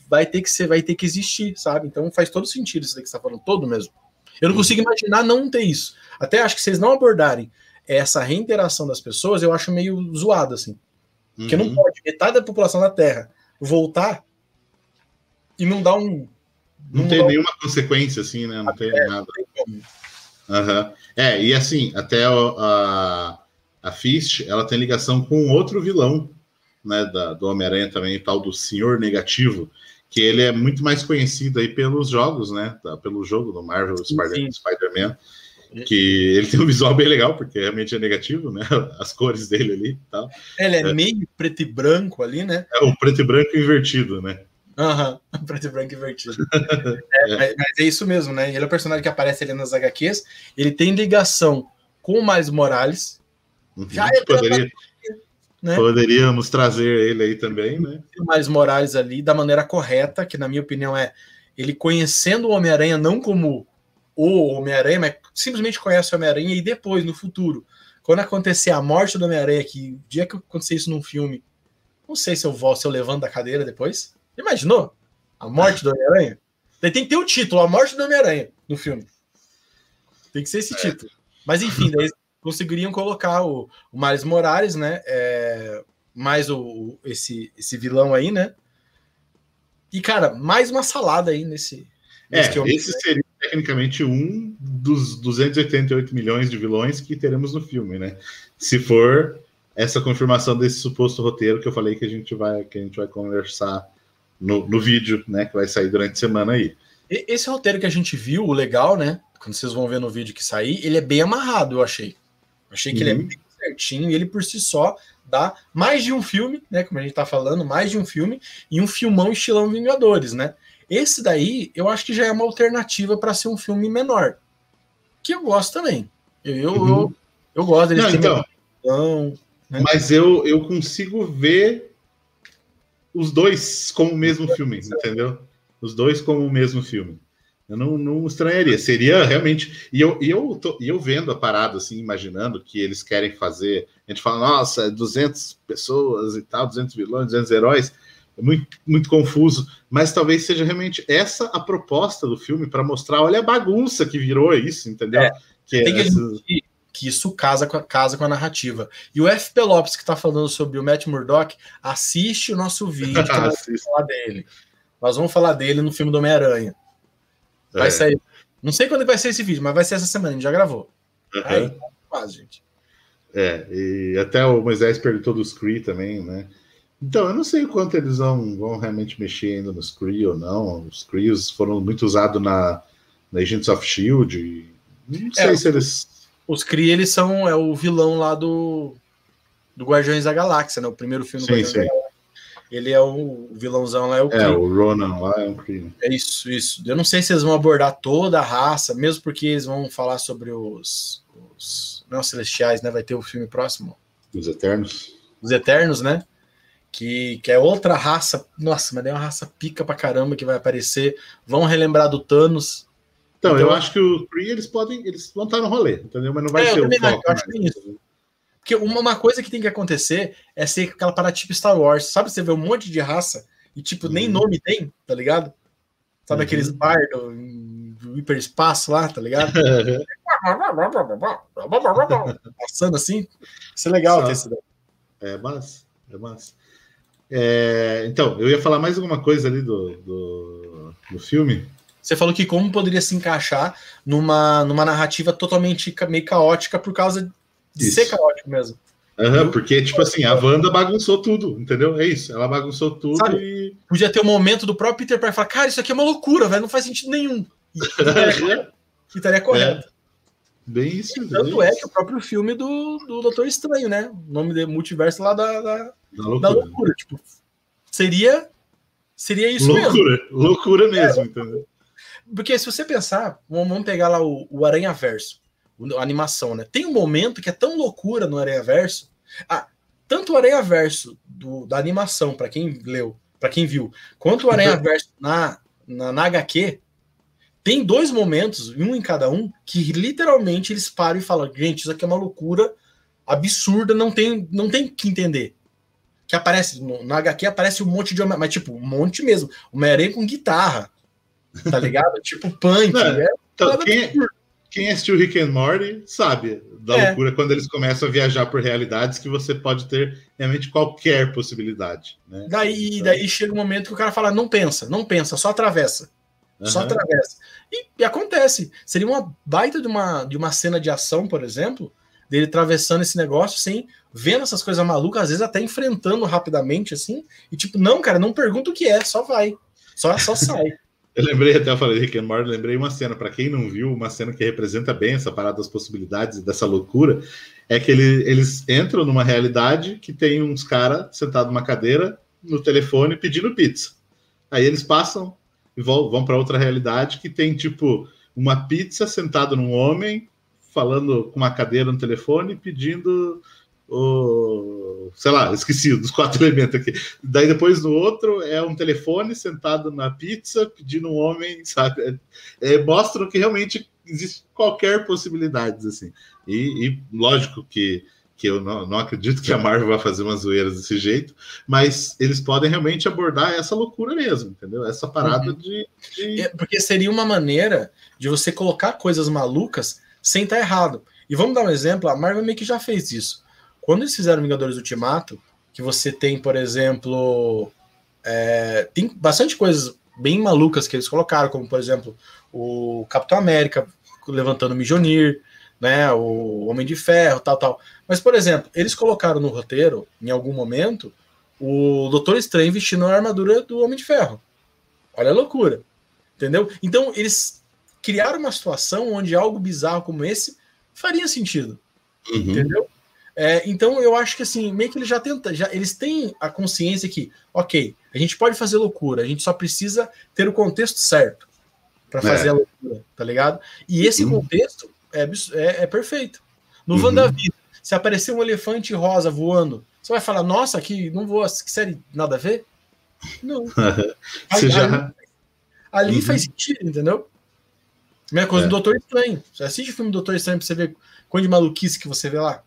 vai ter que ser, vai ter que existir, sabe? Então faz todo sentido isso que você está falando, todo mesmo. Eu não uhum. consigo imaginar não ter isso. Até acho que vocês não abordarem essa reinteração das pessoas, eu acho meio zoado, assim. Porque uhum. não pode metade da população da Terra voltar e não dar um. Não, não tem nenhuma um... consequência, assim, né? Não tem é, nada. Uhum. É, e assim, até a, a Fist, ela tem ligação com outro vilão, né, da, do Homem-Aranha também, tal do Senhor Negativo, que ele é muito mais conhecido aí pelos jogos, né, pelo jogo do Marvel Spider-Man, Spider que ele tem um visual bem legal, porque realmente é negativo, né? [LAUGHS] As cores dele ali e tal. Ele é, é, meio preto e branco ali, né? É o preto e branco invertido, né? Aham, uhum, [LAUGHS] preto e branco invertido. [LAUGHS] é, é. Mas, é isso mesmo, né? Ele é o personagem que aparece ali nas HQs. Ele tem ligação com o Miles Morales. Uhum, Já é poderia, né? Poderíamos trazer ele aí também, né? O Miles Morales ali da maneira correta, que na minha opinião é ele conhecendo o Homem-Aranha não como o Homem-Aranha, mas simplesmente conhece o Homem-Aranha e depois, no futuro, quando acontecer a morte do Homem-Aranha, que o dia que acontecer isso num filme, não sei se eu volto, se eu levanto da cadeira depois. Imaginou? A morte do Homem-Aranha? Daí tem que ter o título, A Morte do Homem-Aranha, no filme. Tem que ser esse é. título. Mas enfim, daí conseguiriam colocar o, o Miles Morales, né? É, mais o, esse, esse vilão aí, né? E, cara, mais uma salada aí nesse. É, esse seria tecnicamente um dos 288 milhões de vilões que teremos no filme, né? Se for essa confirmação desse suposto roteiro que eu falei que a gente vai, que a gente vai conversar no, no vídeo, né? Que vai sair durante a semana aí. Esse roteiro que a gente viu, o legal, né? Quando vocês vão ver no vídeo que sair, ele é bem amarrado, eu achei. Eu achei que uhum. ele é uhum. bem certinho e ele por si só dá mais de um filme, né? Como a gente tá falando, mais de um filme e um filmão estilão Vingadores, né? Esse daí, eu acho que já é uma alternativa para ser um filme menor. Que eu gosto também. Eu, eu, uhum. eu, eu, gosto dele. Não, então, então, né? Mas eu, eu consigo ver os dois como o mesmo filme, entendeu? Os dois como o mesmo filme. Eu não, não estranharia. Seria realmente. E eu, e, eu tô, e eu vendo a parada, assim, imaginando que eles querem fazer. A gente fala, nossa, 200 pessoas e tal, 200 vilões, 200 heróis é muito, muito confuso, mas talvez seja realmente essa a proposta do filme para mostrar, olha a bagunça que virou isso, entendeu? É, que, é essa... que, que, isso casa com, a, casa com a narrativa. E o FP Lopes, que está falando sobre o Matt Murdock, assiste o nosso vídeo, que [LAUGHS] nós vamos falar dele. Nós vamos falar dele no filme do Homem-Aranha. Vai é. sair. Não sei quando vai ser esse vídeo, mas vai ser essa semana, a gente já gravou. Uhum. Aí, quase, gente. É, e até o Moisés perguntou dos Kree também, né? Então, eu não sei o quanto eles vão, vão realmente mexer ainda nos Kree ou não. Os Krees foram muito usados na, na Agents of S.H.I.E.L.D. Não sei é, se eles... Os Kree, eles são é o vilão lá do, do Guardiões da Galáxia, né? O primeiro filme do sim, sim. Ele é o, vilãozão lá, é o Kree. É, o Ronan lá é o Kree. É isso, isso. Eu não sei se eles vão abordar toda a raça, mesmo porque eles vão falar sobre os, os não celestiais, né? Vai ter o filme próximo. Os Eternos. Os Eternos, né? Que, que é outra raça. Nossa, mas é uma raça pica pra caramba que vai aparecer. Vão relembrar do Thanos. Então, então eu acho que o Kree eles podem. Eles vão estar no rolê, entendeu? Mas não vai é, ser o foco. Eu acho que é isso. Porque uma, coisa que tem que acontecer é ser aquela parada tipo Star Wars. Sabe, você vê um monte de raça e, tipo, nem uhum. nome tem, tá ligado? Sabe uhum. aqueles bardos do hiperespaço lá, tá ligado? [LAUGHS] Passando assim. Isso é legal ter esse É massa, é massa. É, então, eu ia falar mais alguma coisa ali do, do, do filme. Você falou que como poderia se encaixar numa, numa narrativa totalmente meio caótica por causa de isso. ser caótico mesmo. Uhum, porque, tipo assim, a Wanda bagunçou tudo, entendeu? É isso, ela bagunçou tudo Sabe, e. Podia ter um momento do próprio Peter Parker falar, cara, isso aqui é uma loucura, velho, não faz sentido nenhum. E estaria, [LAUGHS] estaria correto. É. Bem isso. Tanto é que o próprio filme do, do Doutor Estranho, né? O nome de multiverso lá da, da, da loucura. Da loucura. Tipo, seria, seria isso loucura, mesmo. Loucura mesmo, é, entendeu? Porque se você pensar, vamos pegar lá o, o Aranha Verso a animação, né? Tem um momento que é tão loucura no Aranha Verso. Ah, tanto o Aranha Verso do, da animação, para quem leu, para quem viu, quanto o Aranha Verso na, na, na HQ, tem dois momentos, um em cada um, que literalmente eles param e falam: gente, isso aqui é uma loucura absurda, não tem, não tem que entender. Que aparece, no, na HQ aparece um monte de homem, mas tipo, um monte mesmo. Homem-Aranha com guitarra, tá ligado? tipo punk. Não, é, então, quem, quem assistiu Rick and Morty sabe da é. loucura quando eles começam a viajar por realidades que você pode ter realmente qualquer possibilidade. Né? Daí, então... daí chega um momento que o cara fala: não pensa, não pensa, só atravessa. Uhum. Só atravessa. E, e, acontece. Seria uma baita de uma, de uma cena de ação, por exemplo, dele atravessando esse negócio sem vendo essas coisas malucas, às vezes até enfrentando rapidamente, assim, e tipo, não, cara, não pergunta o que é, só vai. Só, só sai. [LAUGHS] Eu lembrei, até eu falei Rick and Morty, lembrei uma cena, para quem não viu, uma cena que representa bem essa parada das possibilidades dessa loucura, é que ele, eles entram numa realidade que tem uns caras sentados numa cadeira no telefone pedindo pizza. Aí eles passam e vão, vão para outra realidade que tem, tipo, uma pizza sentado num homem falando com uma cadeira no telefone pedindo o, sei lá, esqueci dos quatro [LAUGHS] elementos aqui. Daí depois no outro é um telefone sentado na pizza pedindo um homem, sabe? É, é, mostram que realmente existe qualquer possibilidade, assim. E, e lógico que, que eu não, não, acredito que a Marvel vai fazer umas zoeiras desse jeito, mas eles podem realmente abordar essa loucura mesmo, entendeu? Essa parada uhum. de. de... É, porque seria uma maneira de você colocar coisas malucas sem estar errado. E vamos dar um exemplo, a Marvel meio que já fez isso quando eles fizeram Vingadores Ultimato, que você tem, por exemplo, é, tem bastante coisas bem malucas que eles colocaram, como por exemplo o Capitão América levantando o Mijonir, né, o Homem de Ferro, tal, tal. Mas por exemplo, eles colocaram no roteiro, em algum momento, o Doutor Estranho vestindo a armadura do Homem de Ferro. Olha a loucura, entendeu? Então eles criaram uma situação onde algo bizarro como esse faria sentido, uhum. entendeu? É, então eu acho que assim, meio que ele já tenta, já, eles têm a consciência que, ok, a gente pode fazer loucura, a gente só precisa ter o contexto certo para fazer é. a loucura, tá ligado? E esse uhum. contexto é, é, é, perfeito. No uhum. WandaVision, se aparecer um elefante rosa voando, você vai falar, nossa, que não vou, que série nada a ver? Não. [LAUGHS] ali, já... ali uhum. faz sentido, entendeu? Mesma coisa é. do Doutor Estranho. Você assiste o filme do Doutor Estranho pra você ver quanto de maluquice que você vê lá.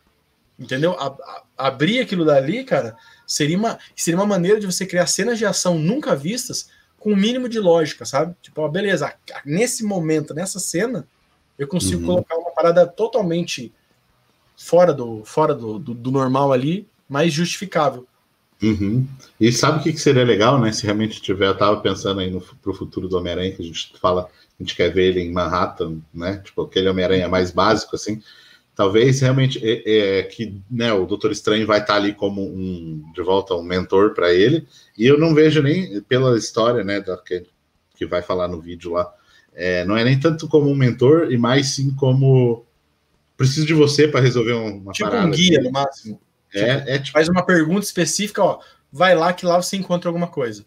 Entendeu? A, a, abrir aquilo dali, cara, seria uma, seria uma maneira de você criar cenas de ação nunca vistas com o um mínimo de lógica, sabe? Tipo, ó, beleza, nesse momento, nessa cena, eu consigo uhum. colocar uma parada totalmente fora do, fora do, do, do normal ali, mais justificável. Uhum. E sabe o que, que seria legal, né? Se realmente tiver, eu tava pensando aí no pro futuro do Homem-Aranha, que a gente fala, a gente quer ver ele em Manhattan, né? Tipo, aquele Homem-Aranha mais básico, assim talvez realmente é, é, que né, o Doutor Estranho vai estar ali como um de volta um mentor para ele. E eu não vejo nem pela história, né, da, que, que vai falar no vídeo lá. É, não é nem tanto como um mentor e mais sim como preciso de você para resolver uma tipo parada. um guia no máximo. É, tipo, é tipo, faz uma pergunta específica, ó, vai lá que lá você encontra alguma coisa.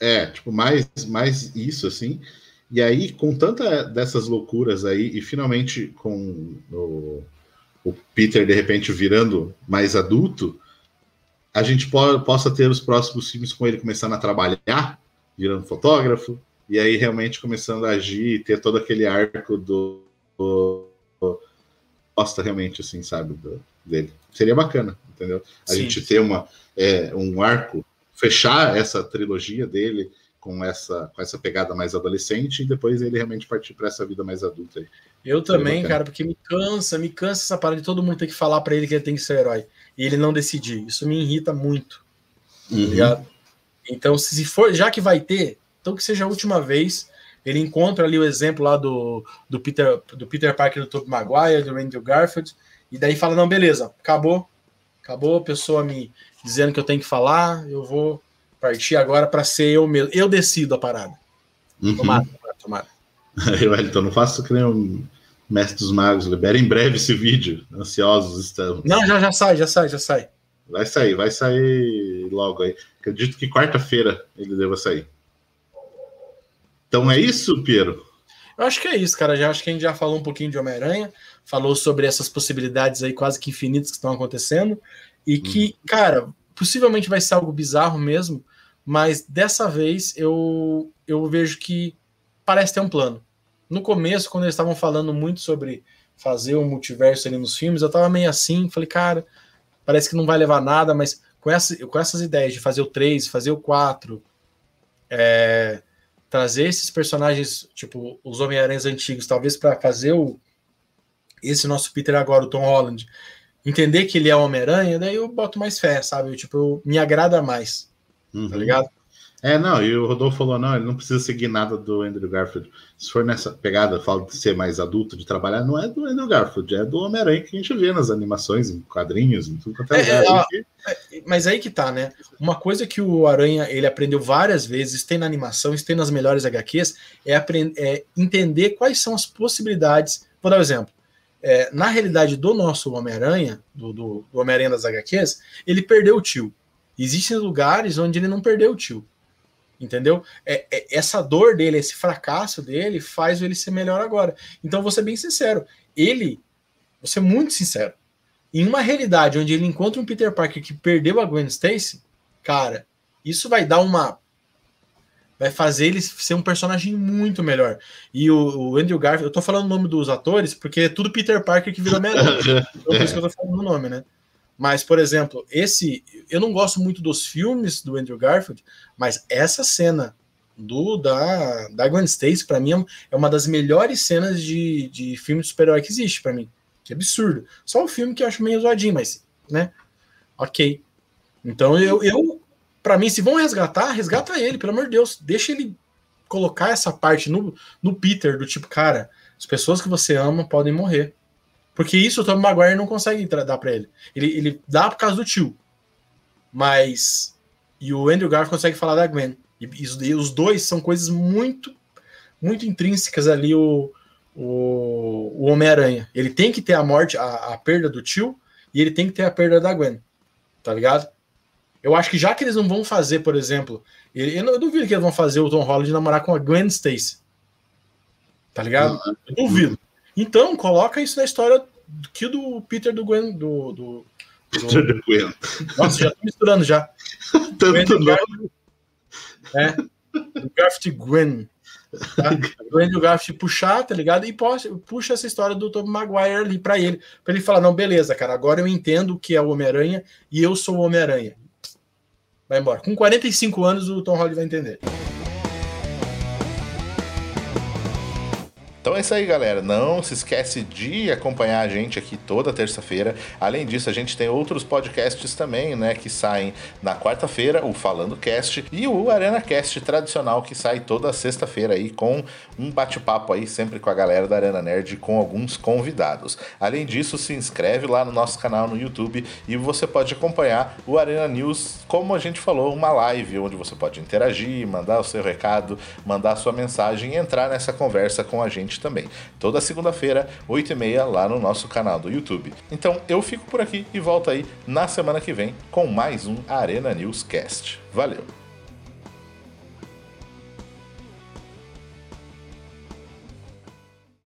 É, tipo, mais, mais isso, assim. E aí, com tanta dessas loucuras aí, e finalmente com o, o Peter, de repente, virando mais adulto, a gente po possa ter os próximos filmes com ele começando a trabalhar, virando fotógrafo, e aí realmente começando a agir e ter todo aquele arco do. do gosta realmente, assim, sabe, do, dele. Seria bacana, entendeu? A Sim. gente ter uma, é, um arco, fechar essa trilogia dele com essa, com essa pegada mais adolescente e depois ele realmente partir para essa vida mais adulta aí. Eu também, cara, porque me cansa, me cansa essa parada de todo mundo ter que falar pra ele que ele tem que ser herói. E ele não decidir. Isso me irrita muito, tá ligado? Então, se for, já que vai ter, então que seja a última vez. Ele encontra ali o exemplo lá do, do, Peter, do Peter Parker, do Tobey Maguire, do Andrew Garfield, e daí fala, não, beleza, acabou, acabou, a pessoa me dizendo que eu tenho que falar, eu vou partir agora para ser eu mesmo. Eu decido a parada. Uhum. Tomara, tomara. Aí, Wellington, [LAUGHS] não faço que nem o Mestre dos Magos. Libera em breve esse vídeo. Ansiosos estamos. Não, já, já sai, já sai, já sai. Vai sair, vai sair logo aí. Acredito que quarta-feira ele deva sair. Então é isso, Piero? Eu acho que é isso, cara. Já acho que a gente já falou um pouquinho de Homem-Aranha, falou sobre essas possibilidades aí quase que infinitas que estão acontecendo. E que, Uhum. cara, possivelmente vai ser algo bizarro mesmo, mas dessa vez eu, eu vejo que parece ter um plano. No começo, quando eles estavam falando muito sobre fazer o multiverso ali nos filmes, eu tava meio assim, falei, cara, parece que não vai levar nada, mas com, essa, com essas ideias de fazer o 3, fazer o 4, é, trazer esses personagens, tipo, os Homem-Aranhas antigos, talvez para fazer o esse nosso Peter agora, o Tom Holland, entender que ele é o Homem-Aranha, daí eu boto mais fé, sabe? Eu, tipo, eu- me agrada mais, Uhum. tá ligado? É, não, e o Rodolfo falou, não, ele não precisa seguir nada do Andrew Garfield. Se for nessa pegada, fala de ser mais adulto, de trabalhar, não é do Andrew Garfield, é do Homem-Aranha que a gente vê nas animações, em quadrinhos, em tudo quanto é É, lugar. é, aí. Mas aí que tá, né? Uma coisa que o Aranha ele aprendeu várias vezes, tem na animação, tem nas melhores HQs, é, aprend- é entender quais são as possibilidades. Vou dar um exemplo. É, na realidade do nosso Homem-Aranha, do, do, do Homem-Aranha das HQs, ele perdeu o tio. Existem lugares onde ele não perdeu o tio. Entendeu? É, é- essa dor dele, esse fracasso dele, faz ele ser melhor agora. Então, vou ser bem sincero. Ele, vou ser muito sincero. Em uma realidade onde ele encontra um Peter Parker que perdeu a Gwen Stacy, cara, isso vai dar uma. Vai fazer ele ser um personagem muito melhor. E o, o Andrew Garfield, eu tô falando o nome dos atores porque é tudo Peter Parker que virou Homem-Aranha. [LAUGHS] Então, por isso que eu tô falando o nome, né? Mas, por exemplo, esse. Eu não gosto muito dos filmes do Andrew Garfield, mas essa cena do da, da Gwen Stacy, pra mim, é uma das melhores cenas de, de filme de super-herói que existe pra mim. Que absurdo. Só o filme que eu acho meio zoadinho, mas, né? Ok. Então, eu, eu para mim, se vão resgatar, resgata ele, pelo amor de Deus. Deixa ele colocar essa parte no, no Peter, do tipo, cara, as pessoas que você ama podem morrer. Porque isso o Tom Maguire não consegue dar pra ele. ele. Ele dá por causa do tio. Mas. E o Andrew Garfield consegue falar da Gwen. E, e os dois são coisas muito, muito intrínsecas ali, o, o, o Homem-Aranha. Ele tem que ter a morte, a, a perda do tio, e ele tem que ter a perda da Gwen. Tá ligado? Eu acho que já que eles não vão fazer, por exemplo, ele- eu, não- eu duvido que eles vão fazer o Tom Holland namorar com a Gwen Stacy. Tá ligado? Eu duvido. Então, coloca isso na história que do Peter do Gwen. Do, do, Peter do- do Gwen. nossa, já tô misturando já. [LAUGHS] Tanto Gwen- nome. É. Do Garfield Gwen. Tá? O Andrew Garfield puxar, tá ligado? E puxa, essa história do Tobey Maguire ali pra ele. Pra ele falar: não, beleza, cara, agora eu entendo o que é o Homem-Aranha e eu sou o Homem-Aranha. Vai embora. Com 45 anos, o Tom Holland vai entender. Então é isso aí, galera. Não se esquece de acompanhar a gente aqui toda terça-feira. Além disso, a gente tem outros podcasts também, né, que saem na quarta-feira, o Falando Cast e o Arena Cast tradicional que sai toda sexta-feira aí com um bate-papo aí sempre com a galera da Arena Nerd com alguns convidados. Além disso, se inscreve lá no nosso canal no YouTube e você pode acompanhar o Arena News, como a gente falou, uma live onde você pode interagir, mandar o seu recado, mandar a sua mensagem e entrar nessa conversa com a gente também. Toda segunda-feira, 8h30, lá no nosso canal do YouTube. Então eu fico por aqui e volto aí na semana que vem com mais um Arena News Cast. Valeu!